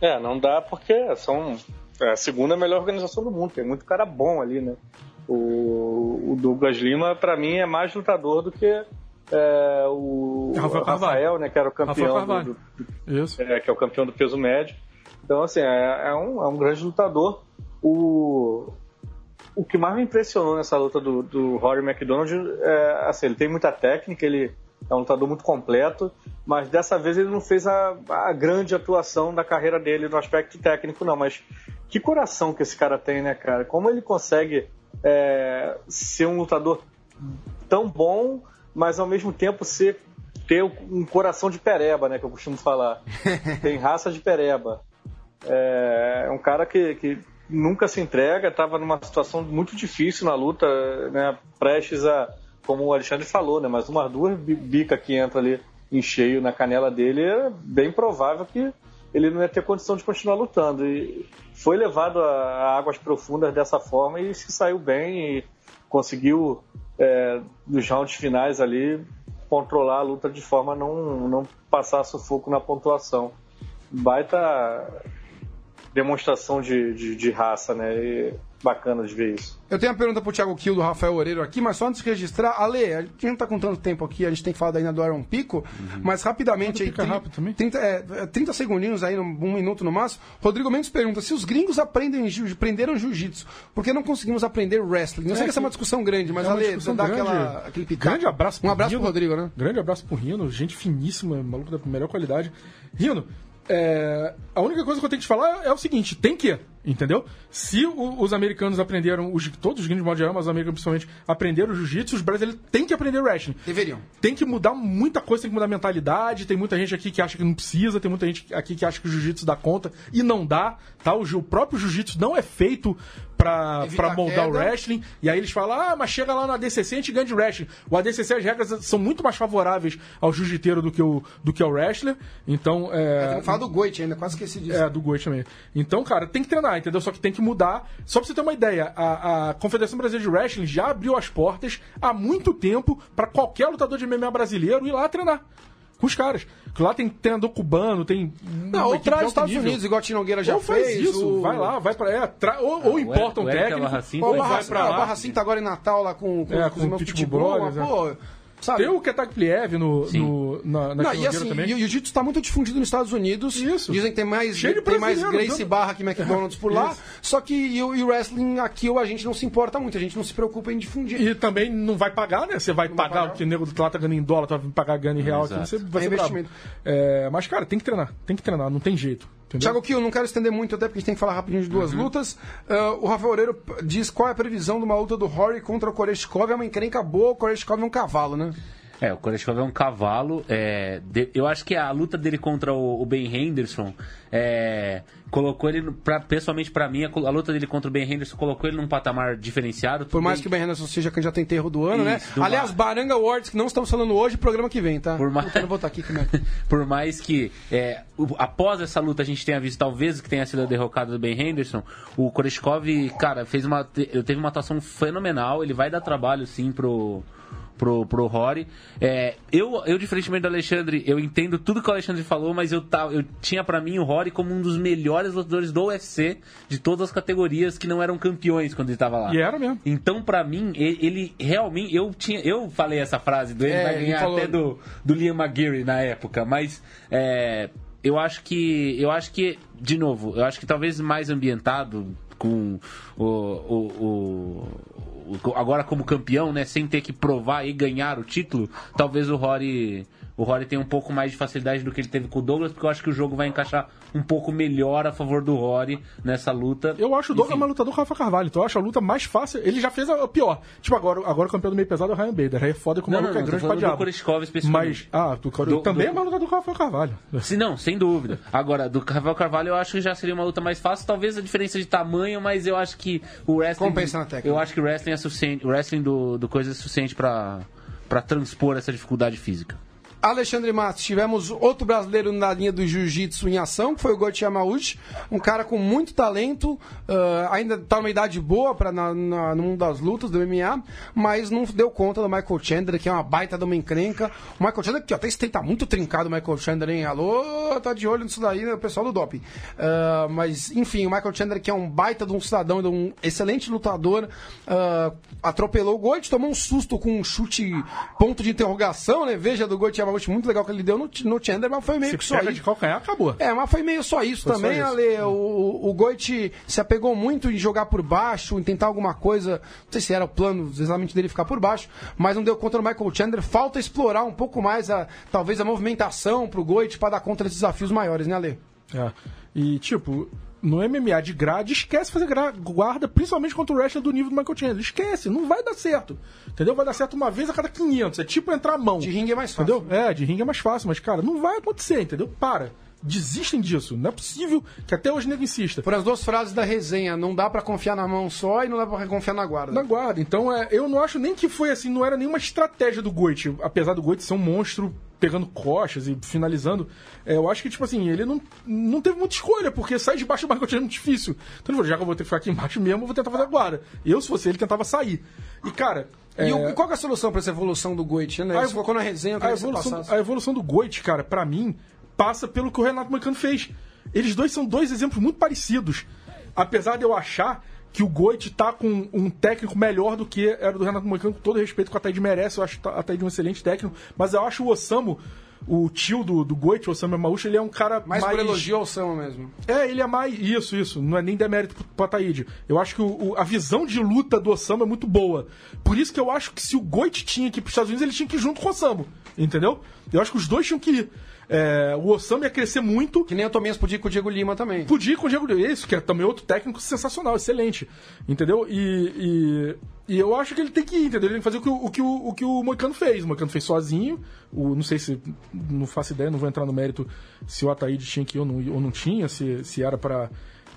É, não dá porque são é a segunda melhor organização do mundo. Tem muito cara bom ali, né? O, o Douglas Lima, pra mim, é mais lutador do que é, o Rafael. Rafael, né? Que era o campeão do, do- Isso. é, que é o campeão do peso médio. Então, assim, é, é um, é um grande lutador. O, o que mais me impressionou nessa luta do, do Rory McDonald é, assim, ele tem muita técnica, ele é um lutador muito completo, mas dessa vez ele não fez a, a grande atuação da carreira dele no aspecto técnico, não. Mas que coração que esse cara tem, né, cara? Como ele consegue é, ser um lutador tão bom, mas ao mesmo tempo ser ter um coração de pereba, né, que eu costumo falar. Tem raça de pereba. É, é um cara que, que nunca se entrega, estava numa situação muito difícil na luta, né, prestes a, como o Alexandre falou, né, mas umas duas bi- bica que entra ali em cheio na canela dele, é bem provável que ele não ia ter condição de continuar lutando. E foi levado a, a águas profundas dessa forma e se saiu bem e conseguiu, é, nos rounds finais ali, controlar a luta de forma a não, não passar sufoco na pontuação. Baita demonstração de, de, de raça, né? E bacana de ver isso. Eu tenho uma pergunta pro Thiago Kill do Rafael Oreiro aqui, mas só antes de registrar, Ale, a gente não tá com tanto tempo aqui, a gente tem que falar ainda do Iron Pico, mas rapidamente aí. Fica tri- rápido também. 30, é, é, 30 segundinhos aí, um minuto no máximo. Rodrigo Mendes pergunta: se os gringos aprendem, jiu- aprenderam jiu-jitsu, por que não conseguimos aprender wrestling? Eu sei É que essa é uma discussão grande, mas é Ale, discussão dá grande. aquela, aquele pitaco. Grande abraço Um pro abraço pro Rino. Rodrigo, né? Grande abraço pro Rino, gente finíssima, maluco da melhor qualidade. Rino, é, a única coisa que eu tenho que te falar é o seguinte: tem que, entendeu? Se o- os americanos aprenderam, os, todos os gringos de modo geral, mas os americanos principalmente, aprenderam jiu-jitsu, os brasileiros têm que aprender wrestling. Deveriam. Tem que mudar muita coisa, tem que mudar a mentalidade. Tem muita gente aqui que acha que não precisa, tem muita gente aqui que acha que o jiu-jitsu dá conta e não dá. Tá? O, o próprio jiu-jitsu não é feito pra, moldar o wrestling. E aí eles falam, ah, mas chega lá no ADCC e a gente ganha de wrestling. O ADCC, as regras são muito mais favoráveis ao jiu-jiteiro do que, o, do que ao wrestler. Então, é. Falar do Goit ainda, quase esqueci disso. É, do Goiás também. Então, cara, tem que treinar, entendeu? Só que tem que mudar. Só pra você ter uma ideia, a, a Confederação Brasileira de Wrestling já abriu as portas há muito tempo pra qualquer lutador de MMA brasileiro ir lá treinar. Com os caras. Que Lá tem treinador cubano, tem. Não, ou traz Estados nível. Unidos, igual a Tinogueira já ou faz fez. isso, o- vai lá, vai pra. É, tra- ou, ou importa um técnico. Alvarracin Ou ou o vai Barra, pra ah, o lá. Barra Cinta agora em Natal lá com, com, É, com com os irmãos o Pitbull mas, pô, sabe? Tem o Ketakpliev no, Sim. no, na, na Não, e assim, também. e o jiu-jitsu está muito difundido nos Estados Unidos. Isso. Dizem que tem mais, Cheio tem mais Grace Barra que McDonald's por lá. Isso. Só que e o, e o wrestling aqui a gente não se importa muito, a gente não se preocupa em difundir. E também não vai pagar, né? Você vai pagar pagar. o que o nego do lá tá ganhando em dólar, vai pagar ganhando em real aqui, Exato. você vai É investimento. É, mas, cara, tem que treinar, tem que treinar, não tem jeito. Entendeu? Thiago Kiel, não quero estender muito, até porque a gente tem que falar rapidinho de Uhum. duas lutas. Ah, o Rafael Oreiro diz qual é a previsão de uma luta do Rory contra o Koreshkov. É uma encrenca boa, o Koreshkov é um cavalo, né? É, o Koreshkov é um cavalo. é, de- eu acho que a luta dele contra o, o Ben Henderson é, colocou ele, pra, pessoalmente pra mim, a, a luta dele contra o Ben Henderson colocou ele num patamar diferenciado. Por mais que o Ben Henderson seja candidato a enterro do ano, Isso, né? do Aliás, mar. Baranga Awards, que não estamos falando hoje, programa que vem, tá? Por mais- Eu estar aqui, como é que- Por mais que é, o- após essa luta a gente tenha visto talvez que tenha sido a derrocada do Ben Henderson, o Koreshkov, cara, fez uma te- teve uma atuação fenomenal, ele vai dar trabalho sim pro pro, pro Rory. É, eu, eu, diferentemente do Alexandre, eu entendo tudo que o Alexandre falou, mas eu, tava, eu tinha pra mim o Rory como um dos melhores lutadores do UFC de todas as categorias que não eram campeões quando ele tava lá. E era mesmo. Então, pra mim, ele, ele realmente. Eu tinha. Eu falei essa frase do ele É, vai ele ganhar falou. até do, do Liam McGeary na época, mas. é, eu acho que. Eu acho que. De novo, eu acho que talvez mais ambientado com o- o- agora como campeão, né? Sem ter que provar e ganhar o título, talvez o Rory. O Rory tenha um pouco mais de facilidade do que ele teve com o Douglas, porque eu acho que o jogo vai encaixar um pouco melhor a favor do Rory nessa luta. Eu acho o Douglas Enfim. mais lutador Rafa Carvalho, então eu acho a luta mais fácil. Ele já fez a pior. Tipo, agora, agora o campeão do meio pesado é o Ryan Bader. Aí é foda que o Não, é grande pra do diabo. Mas, ah, do, Do- também do- é mais lutador que o Rafa Carvalho. Se não, sem dúvida. Agora, do Rafael Carvalho eu acho que já seria uma luta mais fácil, talvez a diferença de tamanho, mas eu acho que o wrestling. Compensa na técnica. Eu acho que o wrestling é suficiente. O wrestling do, do coisa é suficiente pra, pra transpor essa dificuldade física. Alexandre Matos, tivemos outro brasileiro na linha do jiu-jitsu em ação, que foi o Goichi Yamauchi, um cara com muito talento, ah, ainda está numa idade boa na- no mundo das lutas, do MMA, mas não deu conta do Michael Chandler, que é uma baita de uma encrenca. O Michael Chandler, que até esse tá muito trincado, o Michael Chandler, hein? Alô, tá de olho nisso daí, né, o pessoal do doping. Ah, mas, enfim, o Michael Chandler, que é um baita de um cidadão, de um excelente lutador, ah, atropelou o Goichi, tomou um susto com um chute ponto de interrogação, né? Veja do Goichi Yamauchi, muito legal que ele deu no, no Chandler, mas foi meio Se que só isso. de calcanhar, acabou. É, mas foi meio só isso Foi só também, isso. Ale. O, o Goit se apegou muito em jogar por baixo, em tentar alguma coisa. Não sei se era o plano exatamente dele ficar por baixo, mas não deu conta do Michael Chandler. Falta explorar um pouco mais, a, talvez, a movimentação pro Goit para dar conta desses desafios maiores, né, Ale? É. E, tipo, no MMA de grade, esquece fazer guarda, principalmente contra o wrestler do nível do Michael Chandler. Esquece, não vai dar certo. Entendeu? Vai dar certo uma vez a cada 500. É tipo entrar a mão. De ringue é mais fácil. Entendeu? É, de ringue é mais fácil, mas, cara, não vai acontecer, entendeu? Para. Desistem disso. Não é possível que até hoje nego insista. Foram as duas frases da resenha. Não dá pra confiar na mão só e não dá pra confiar na guarda. Na guarda. Então, é, eu não acho nem que foi assim, não era nenhuma estratégia do Goit. Apesar do Goit ser um monstro pegando coxas e finalizando, é, eu acho que, tipo assim, ele não, não teve muita escolha, porque sair de baixo do Chandler é muito difícil. Então ele falou, já que eu vou ter que ficar aqui embaixo mesmo, eu vou tentar fazer a guarda. Eu, se fosse ele, tentava sair. E, cara... E, é, o- e qual que é a solução pra essa evolução do Goit, né? a Você evo- colocou na resenha, eu a evolução, a evolução do Goit, cara, pra mim, passa pelo que o Renato Moicano fez. Eles dois são dois exemplos muito parecidos. Apesar de eu achar que o Goit tá com um técnico melhor do que era do Renato Moicano, com todo respeito que o Ataíde merece, eu acho o Ataíde um excelente técnico, mas eu acho o Osamu, o tio do, do Goit, o Osamu Yamauchi, ele é um cara Mais mais... por elogio ao Sama mesmo. É, ele é mais. Isso, isso. Não é nem demérito pro, pro Ataíde. Eu acho que o- o- a visão de luta do Osamu é muito boa. Por isso que eu acho que se o Goit tinha que ir pros Estados Unidos, ele tinha que ir junto com o Osamu. Entendeu? Eu acho que os dois tinham que ir. É, o Osamu ia crescer muito. Que nem o Tominhas podia ir com o Diego Lima também. Podia ir com o Diego Isso, que é também outro técnico sensacional, excelente. Entendeu? E, e, e eu acho que ele tem que ir, entendeu? Ele tem que fazer o que o, que o, o, que o Moicano fez. O Moicano fez sozinho. O, não sei se. Não faço ideia, não vou entrar no mérito se o Ataíde tinha que ir ou não, ou não tinha, se, se era pra.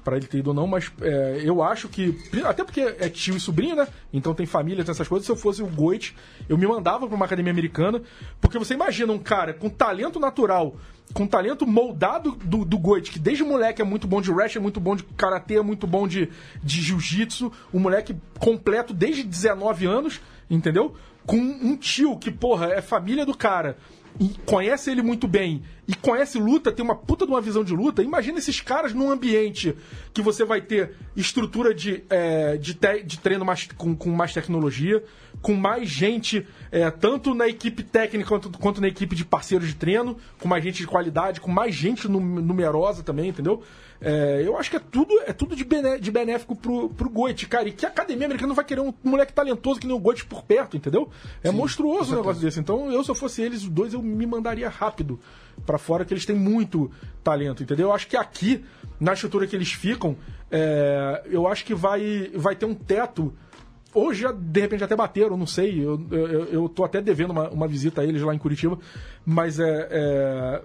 Pra ele ter ido ou não, mas é, eu acho que. Até porque é tio e sobrinho, né? Então tem família, tem essas coisas. Se eu fosse o Goit, eu me mandava pra uma academia americana. Porque você imagina um cara com talento natural, com talento moldado do, do Goit, que desde moleque é muito bom de wrestling, é muito bom de karatê, é muito bom de, de jiu-jitsu. Um moleque completo desde 19 anos, entendeu? Com um tio que, porra, é família do cara e conhece ele muito bem e conhece luta, tem uma puta de uma visão de luta, imagina esses caras num ambiente que você vai ter estrutura de, é, de, te- de treino mais, com, com mais tecnologia, com mais gente, é, tanto na equipe técnica quanto, quanto na equipe de parceiros de treino, com mais gente de qualidade, com mais gente num- numerosa também, entendeu? É, eu acho que é tudo, é tudo de, bené- de benéfico pro, pro Goit, cara. E que a academia americana não vai querer um moleque talentoso que nem o Goit por perto, entendeu? É monstruoso um negócio desse. Então, eu, se eu fosse eles, os dois, eu me mandaria rápido pra fora, que eles têm muito talento, entendeu? Eu acho que aqui, na estrutura que eles ficam, é, eu acho que vai, vai ter um teto ou já, de repente, até bateram, não sei. Eu, eu, eu tô até devendo uma, uma visita a eles lá em Curitiba. Mas é. é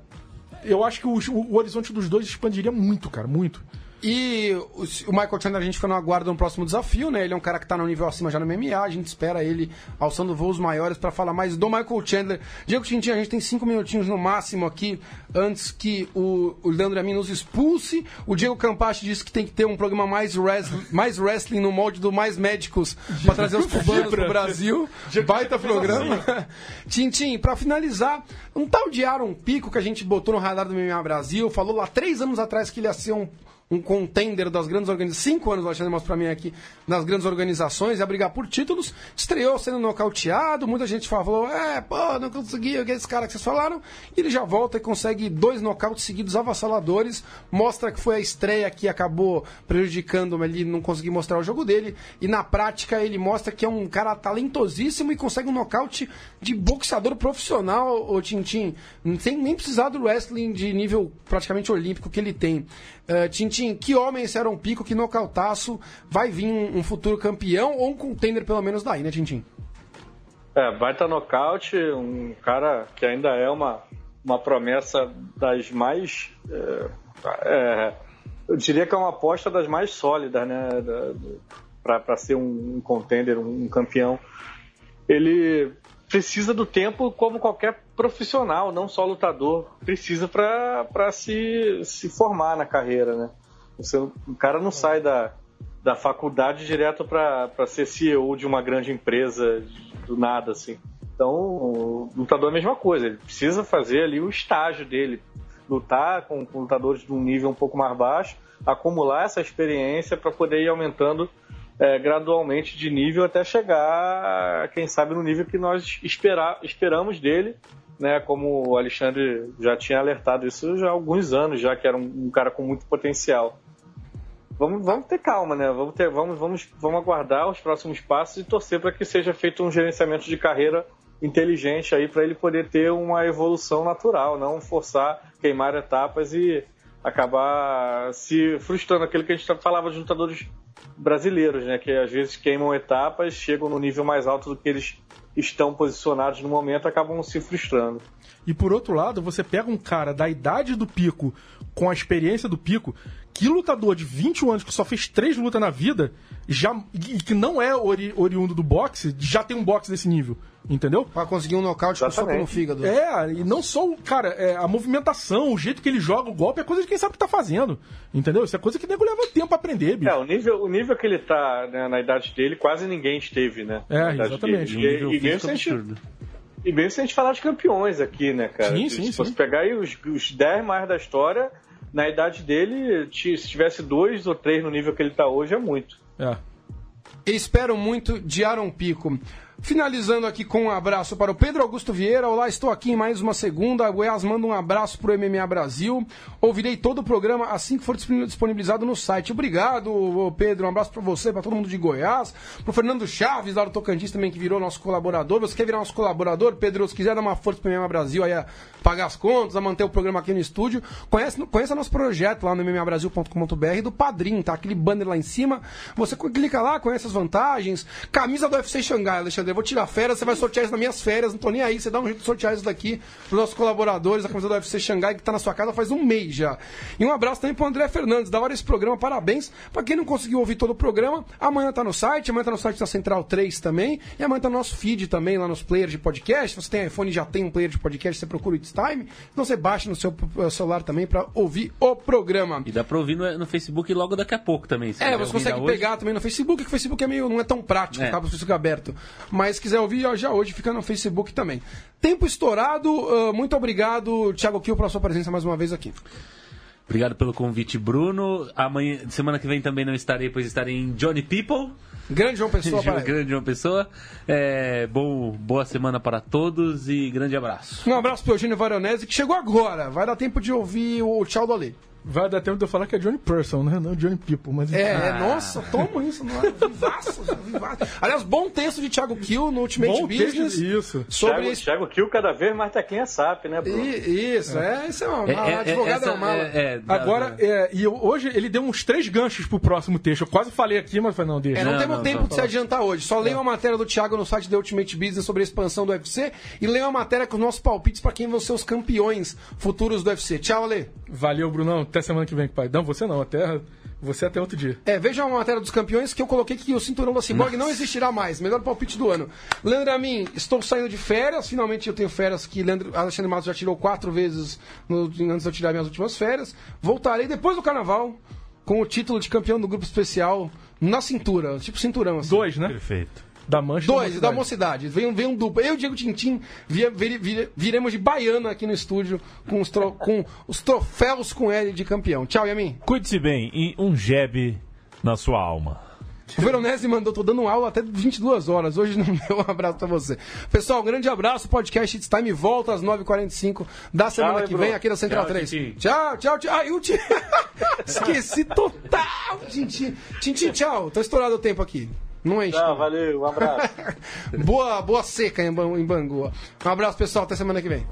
eu acho que o, o horizonte dos dois expandiria muito, cara, muito. E o, Michael Chandler a gente fica no aguardo no próximo desafio, né? Ele é um cara que tá no nível acima já no MMA, a gente espera ele alçando voos maiores para falar mais do Michael Chandler. Diego Tintin, a gente tem cinco minutinhos no máximo aqui antes que o, o Leandro Amin nos expulse. O Diego Campachi disse que tem que ter um programa mais, wrestling, mais wrestling no molde do Mais Médicos para trazer os cubanos pro Brasil. Baita programa. Tintin, para finalizar, um tal de Aaron Pico que a gente botou no radar do MMA Brasil, falou lá três anos atrás que ele ia ser um um contender das grandes organizações, cinco anos o Alexandre mostra pra mim aqui, nas grandes organizações, ia brigar por títulos, estreou sendo nocauteado, muita gente falou, é, pô, não conseguiu, aqueles caras que vocês falaram, e ele já volta e consegue dois nocautes seguidos avassaladores, mostra que foi a estreia que acabou prejudicando ele não conseguir mostrar o jogo dele, e na prática ele mostra que é um cara talentosíssimo e consegue um nocaute de boxeador profissional, o Tintin, sem nem precisar do wrestling de nível praticamente olímpico que ele tem. Uh, Tintin, que homem esse era um pico, que nocautaço, vai vir um, um, futuro campeão ou um contender pelo menos daí, né, Tintin? É, baita nocaute, um cara que ainda é uma, uma promessa das mais. É, é, eu diria que é uma aposta das mais sólidas, né? Para ser um, um contender, um, um campeão. Ele precisa do tempo como qualquer profissional, não só lutador. Precisa para se, se formar na carreira, né? Você, o cara não sai da, da faculdade direto para ser CEO de uma grande empresa do nada, assim. Então, o lutador é a mesma coisa. Ele precisa fazer ali o estágio dele. Lutar com, com lutadores de um nível um pouco mais baixo, acumular essa experiência para poder ir aumentando é, gradualmente de nível até chegar, quem sabe, no nível que nós esperar, esperamos dele, né? Como o Alexandre já tinha alertado isso já há alguns anos, já que era um, um cara com muito potencial. Vamos, vamos ter calma, né? Vamos, ter, vamos, vamos, vamos aguardar os próximos passos e torcer para que seja feito um gerenciamento de carreira inteligente aí para ele poder ter uma evolução natural, não forçar queimar etapas e acabar se frustrando aquilo que a gente falava de lutadores brasileiros, né? Que às vezes queimam etapas, chegam no nível mais alto do que eles estão posicionados no momento, acabam se frustrando. E por outro lado, você pega um cara da idade do pico, com a experiência do pico, que lutador de 21 anos que só fez três lutas na vida, já e que não é ori, oriundo do boxe, já tem um boxe desse nível. Entendeu? Pra conseguir um nocaute com soco no fígado. É, e não só o. Cara, é, a movimentação, o jeito que ele joga o golpe é coisa de quem sabe o que tá fazendo. Entendeu? Isso é coisa que nego leva tempo pra aprender, bicho. É, o nível, o nível que ele tá né, na idade dele, quase ninguém esteve, né? É, exatamente. E, e, mesmo se a gente, e mesmo se a gente falar de campeões aqui, né, cara? Sim, sim, se sim. você pegar aí os, os 10 mais da história, na idade dele, se tivesse dois ou três no nível que ele tá hoje, é muito. É. Espero muito de Aaron Pico. Finalizando aqui com um abraço para o Pedro Augusto Vieira. Olá, estou aqui em mais uma segunda. Goiás manda um abraço para o MMA Brasil. Ouvirei todo o programa assim que for disponibilizado no site. Obrigado, Pedro. Um abraço para você, para todo mundo de Goiás. Para o Fernando Chaves, lá do Tocantins, também que virou nosso colaborador. Você quer virar nosso colaborador, Pedro? Se quiser dar uma força para o MMA Brasil, aí a pagar as contas, a manter o programa aqui no estúdio, conhece, conheça nosso projeto lá no mmabrasil.com.br do Padrim, tá? Aquele banner lá em cima. Você clica lá, conhece as vantagens. Camisa do UFC Xangai, Alexandre. Eu vou tirar férias, você vai sortear isso nas minhas férias, não tô nem aí. Você dá um jeito de sortear isso daqui pros nossos colaboradores da camisa do UFC Xangai, que tá na sua casa faz um mês já. E um abraço também pro André Fernandes, da hora esse programa, parabéns. Pra quem não conseguiu ouvir todo o programa, amanhã tá no site, amanhã tá no site da Central 3 também, e amanhã tá no nosso feed também, lá nos players de podcast. Se você tem iPhone e já tem um player de podcast, você procura o It's Time. Então você baixa no seu eh, celular também pra ouvir o programa. E dá pra ouvir no, no Facebook logo daqui a pouco também. se É, você consegue pegar também no Facebook, que o Facebook é meio, não é tão prático, É. acaba o Facebook aberto. Mas se quiser ouvir, já hoje fica no Facebook também. Tempo estourado, ah, muito obrigado, Thiago Kiel, pela sua presença mais uma vez aqui. Obrigado pelo convite, Bruno. Amanhã, semana que vem também não estarei, pois estarei em Johnny People. Grande João Pessoa, para grande uma pessoa. É, bom, boa semana para todos e grande abraço. Um abraço pro Eugênio Varonese, que chegou agora. Vai dar tempo de ouvir o tchau do Ale. Vai dar tempo de eu falar que é Johnny Person, né? Não Johnny People, mas... É, é, nossa, toma isso, não é? Vivaço, vivaço. Aliás, bom texto de Thiago Kill no Ultimate Bom texto, Business. isso. Sobre Thiago, esse... Thiago Kiel cada vez mais teclinha SAP, né, Bruno? I- Isso, é, isso é uma É, mala. é, é, advogado é uma mala. é, é, Agora, é, e eu- hoje ele deu uns três ganchos pro próximo texto. Eu quase falei aqui, mas falei, não, deixa. É, não, Não, temos não, tempo não. de se adiantar hoje. Só leia uma matéria do Thiago no site da Ultimate Business sobre a expansão do UFC e leia uma matéria com os nossos palpites para quem vão ser os campeões futuros do UFC. Tchau, Ale. Valeu, Brunão. Até semana que vem, pai. Não, você não, até. Você até outro dia. É, veja uma matéria dos campeões que eu coloquei que o cinturão da Cyborg não existirá mais. Melhor palpite do ano. Leandro Amin, estou saindo de férias. Finalmente eu tenho férias que Leandro, Alexandre Matos já tirou quatro vezes no- antes de eu tirar minhas últimas férias. Voltarei depois do carnaval com o título de campeão do grupo especial na cintura. Tipo cinturão, assim. Dois, né? Perfeito. Da mancha Dois, da mocidade. mocidade. Vem, um- vem um duplo. Eu e o Diego Tintim via- vire- vire- viremos de baiana aqui no estúdio com os, tro- com os troféus com L de campeão. Tchau, Yamin. Cuide-se bem e um jeb na sua alma. O Veronese mandou, tô dando aula até 22 horas. Hoje não deu um abraço pra você. Pessoal, um grande abraço. Podcast It's Time volta às 9h45 da semana Tchau, que vem aqui na Central Tchau, 3. Tintim. Tchau, tchau, tchau. Ai, o Ti- Esqueci total, Tintim. Tintim, tchau. Tá estourado o tempo aqui. Não enche. Tchau, valeu, um abraço. boa, boa seca em em Bangu. Um abraço, pessoal. Até semana que vem.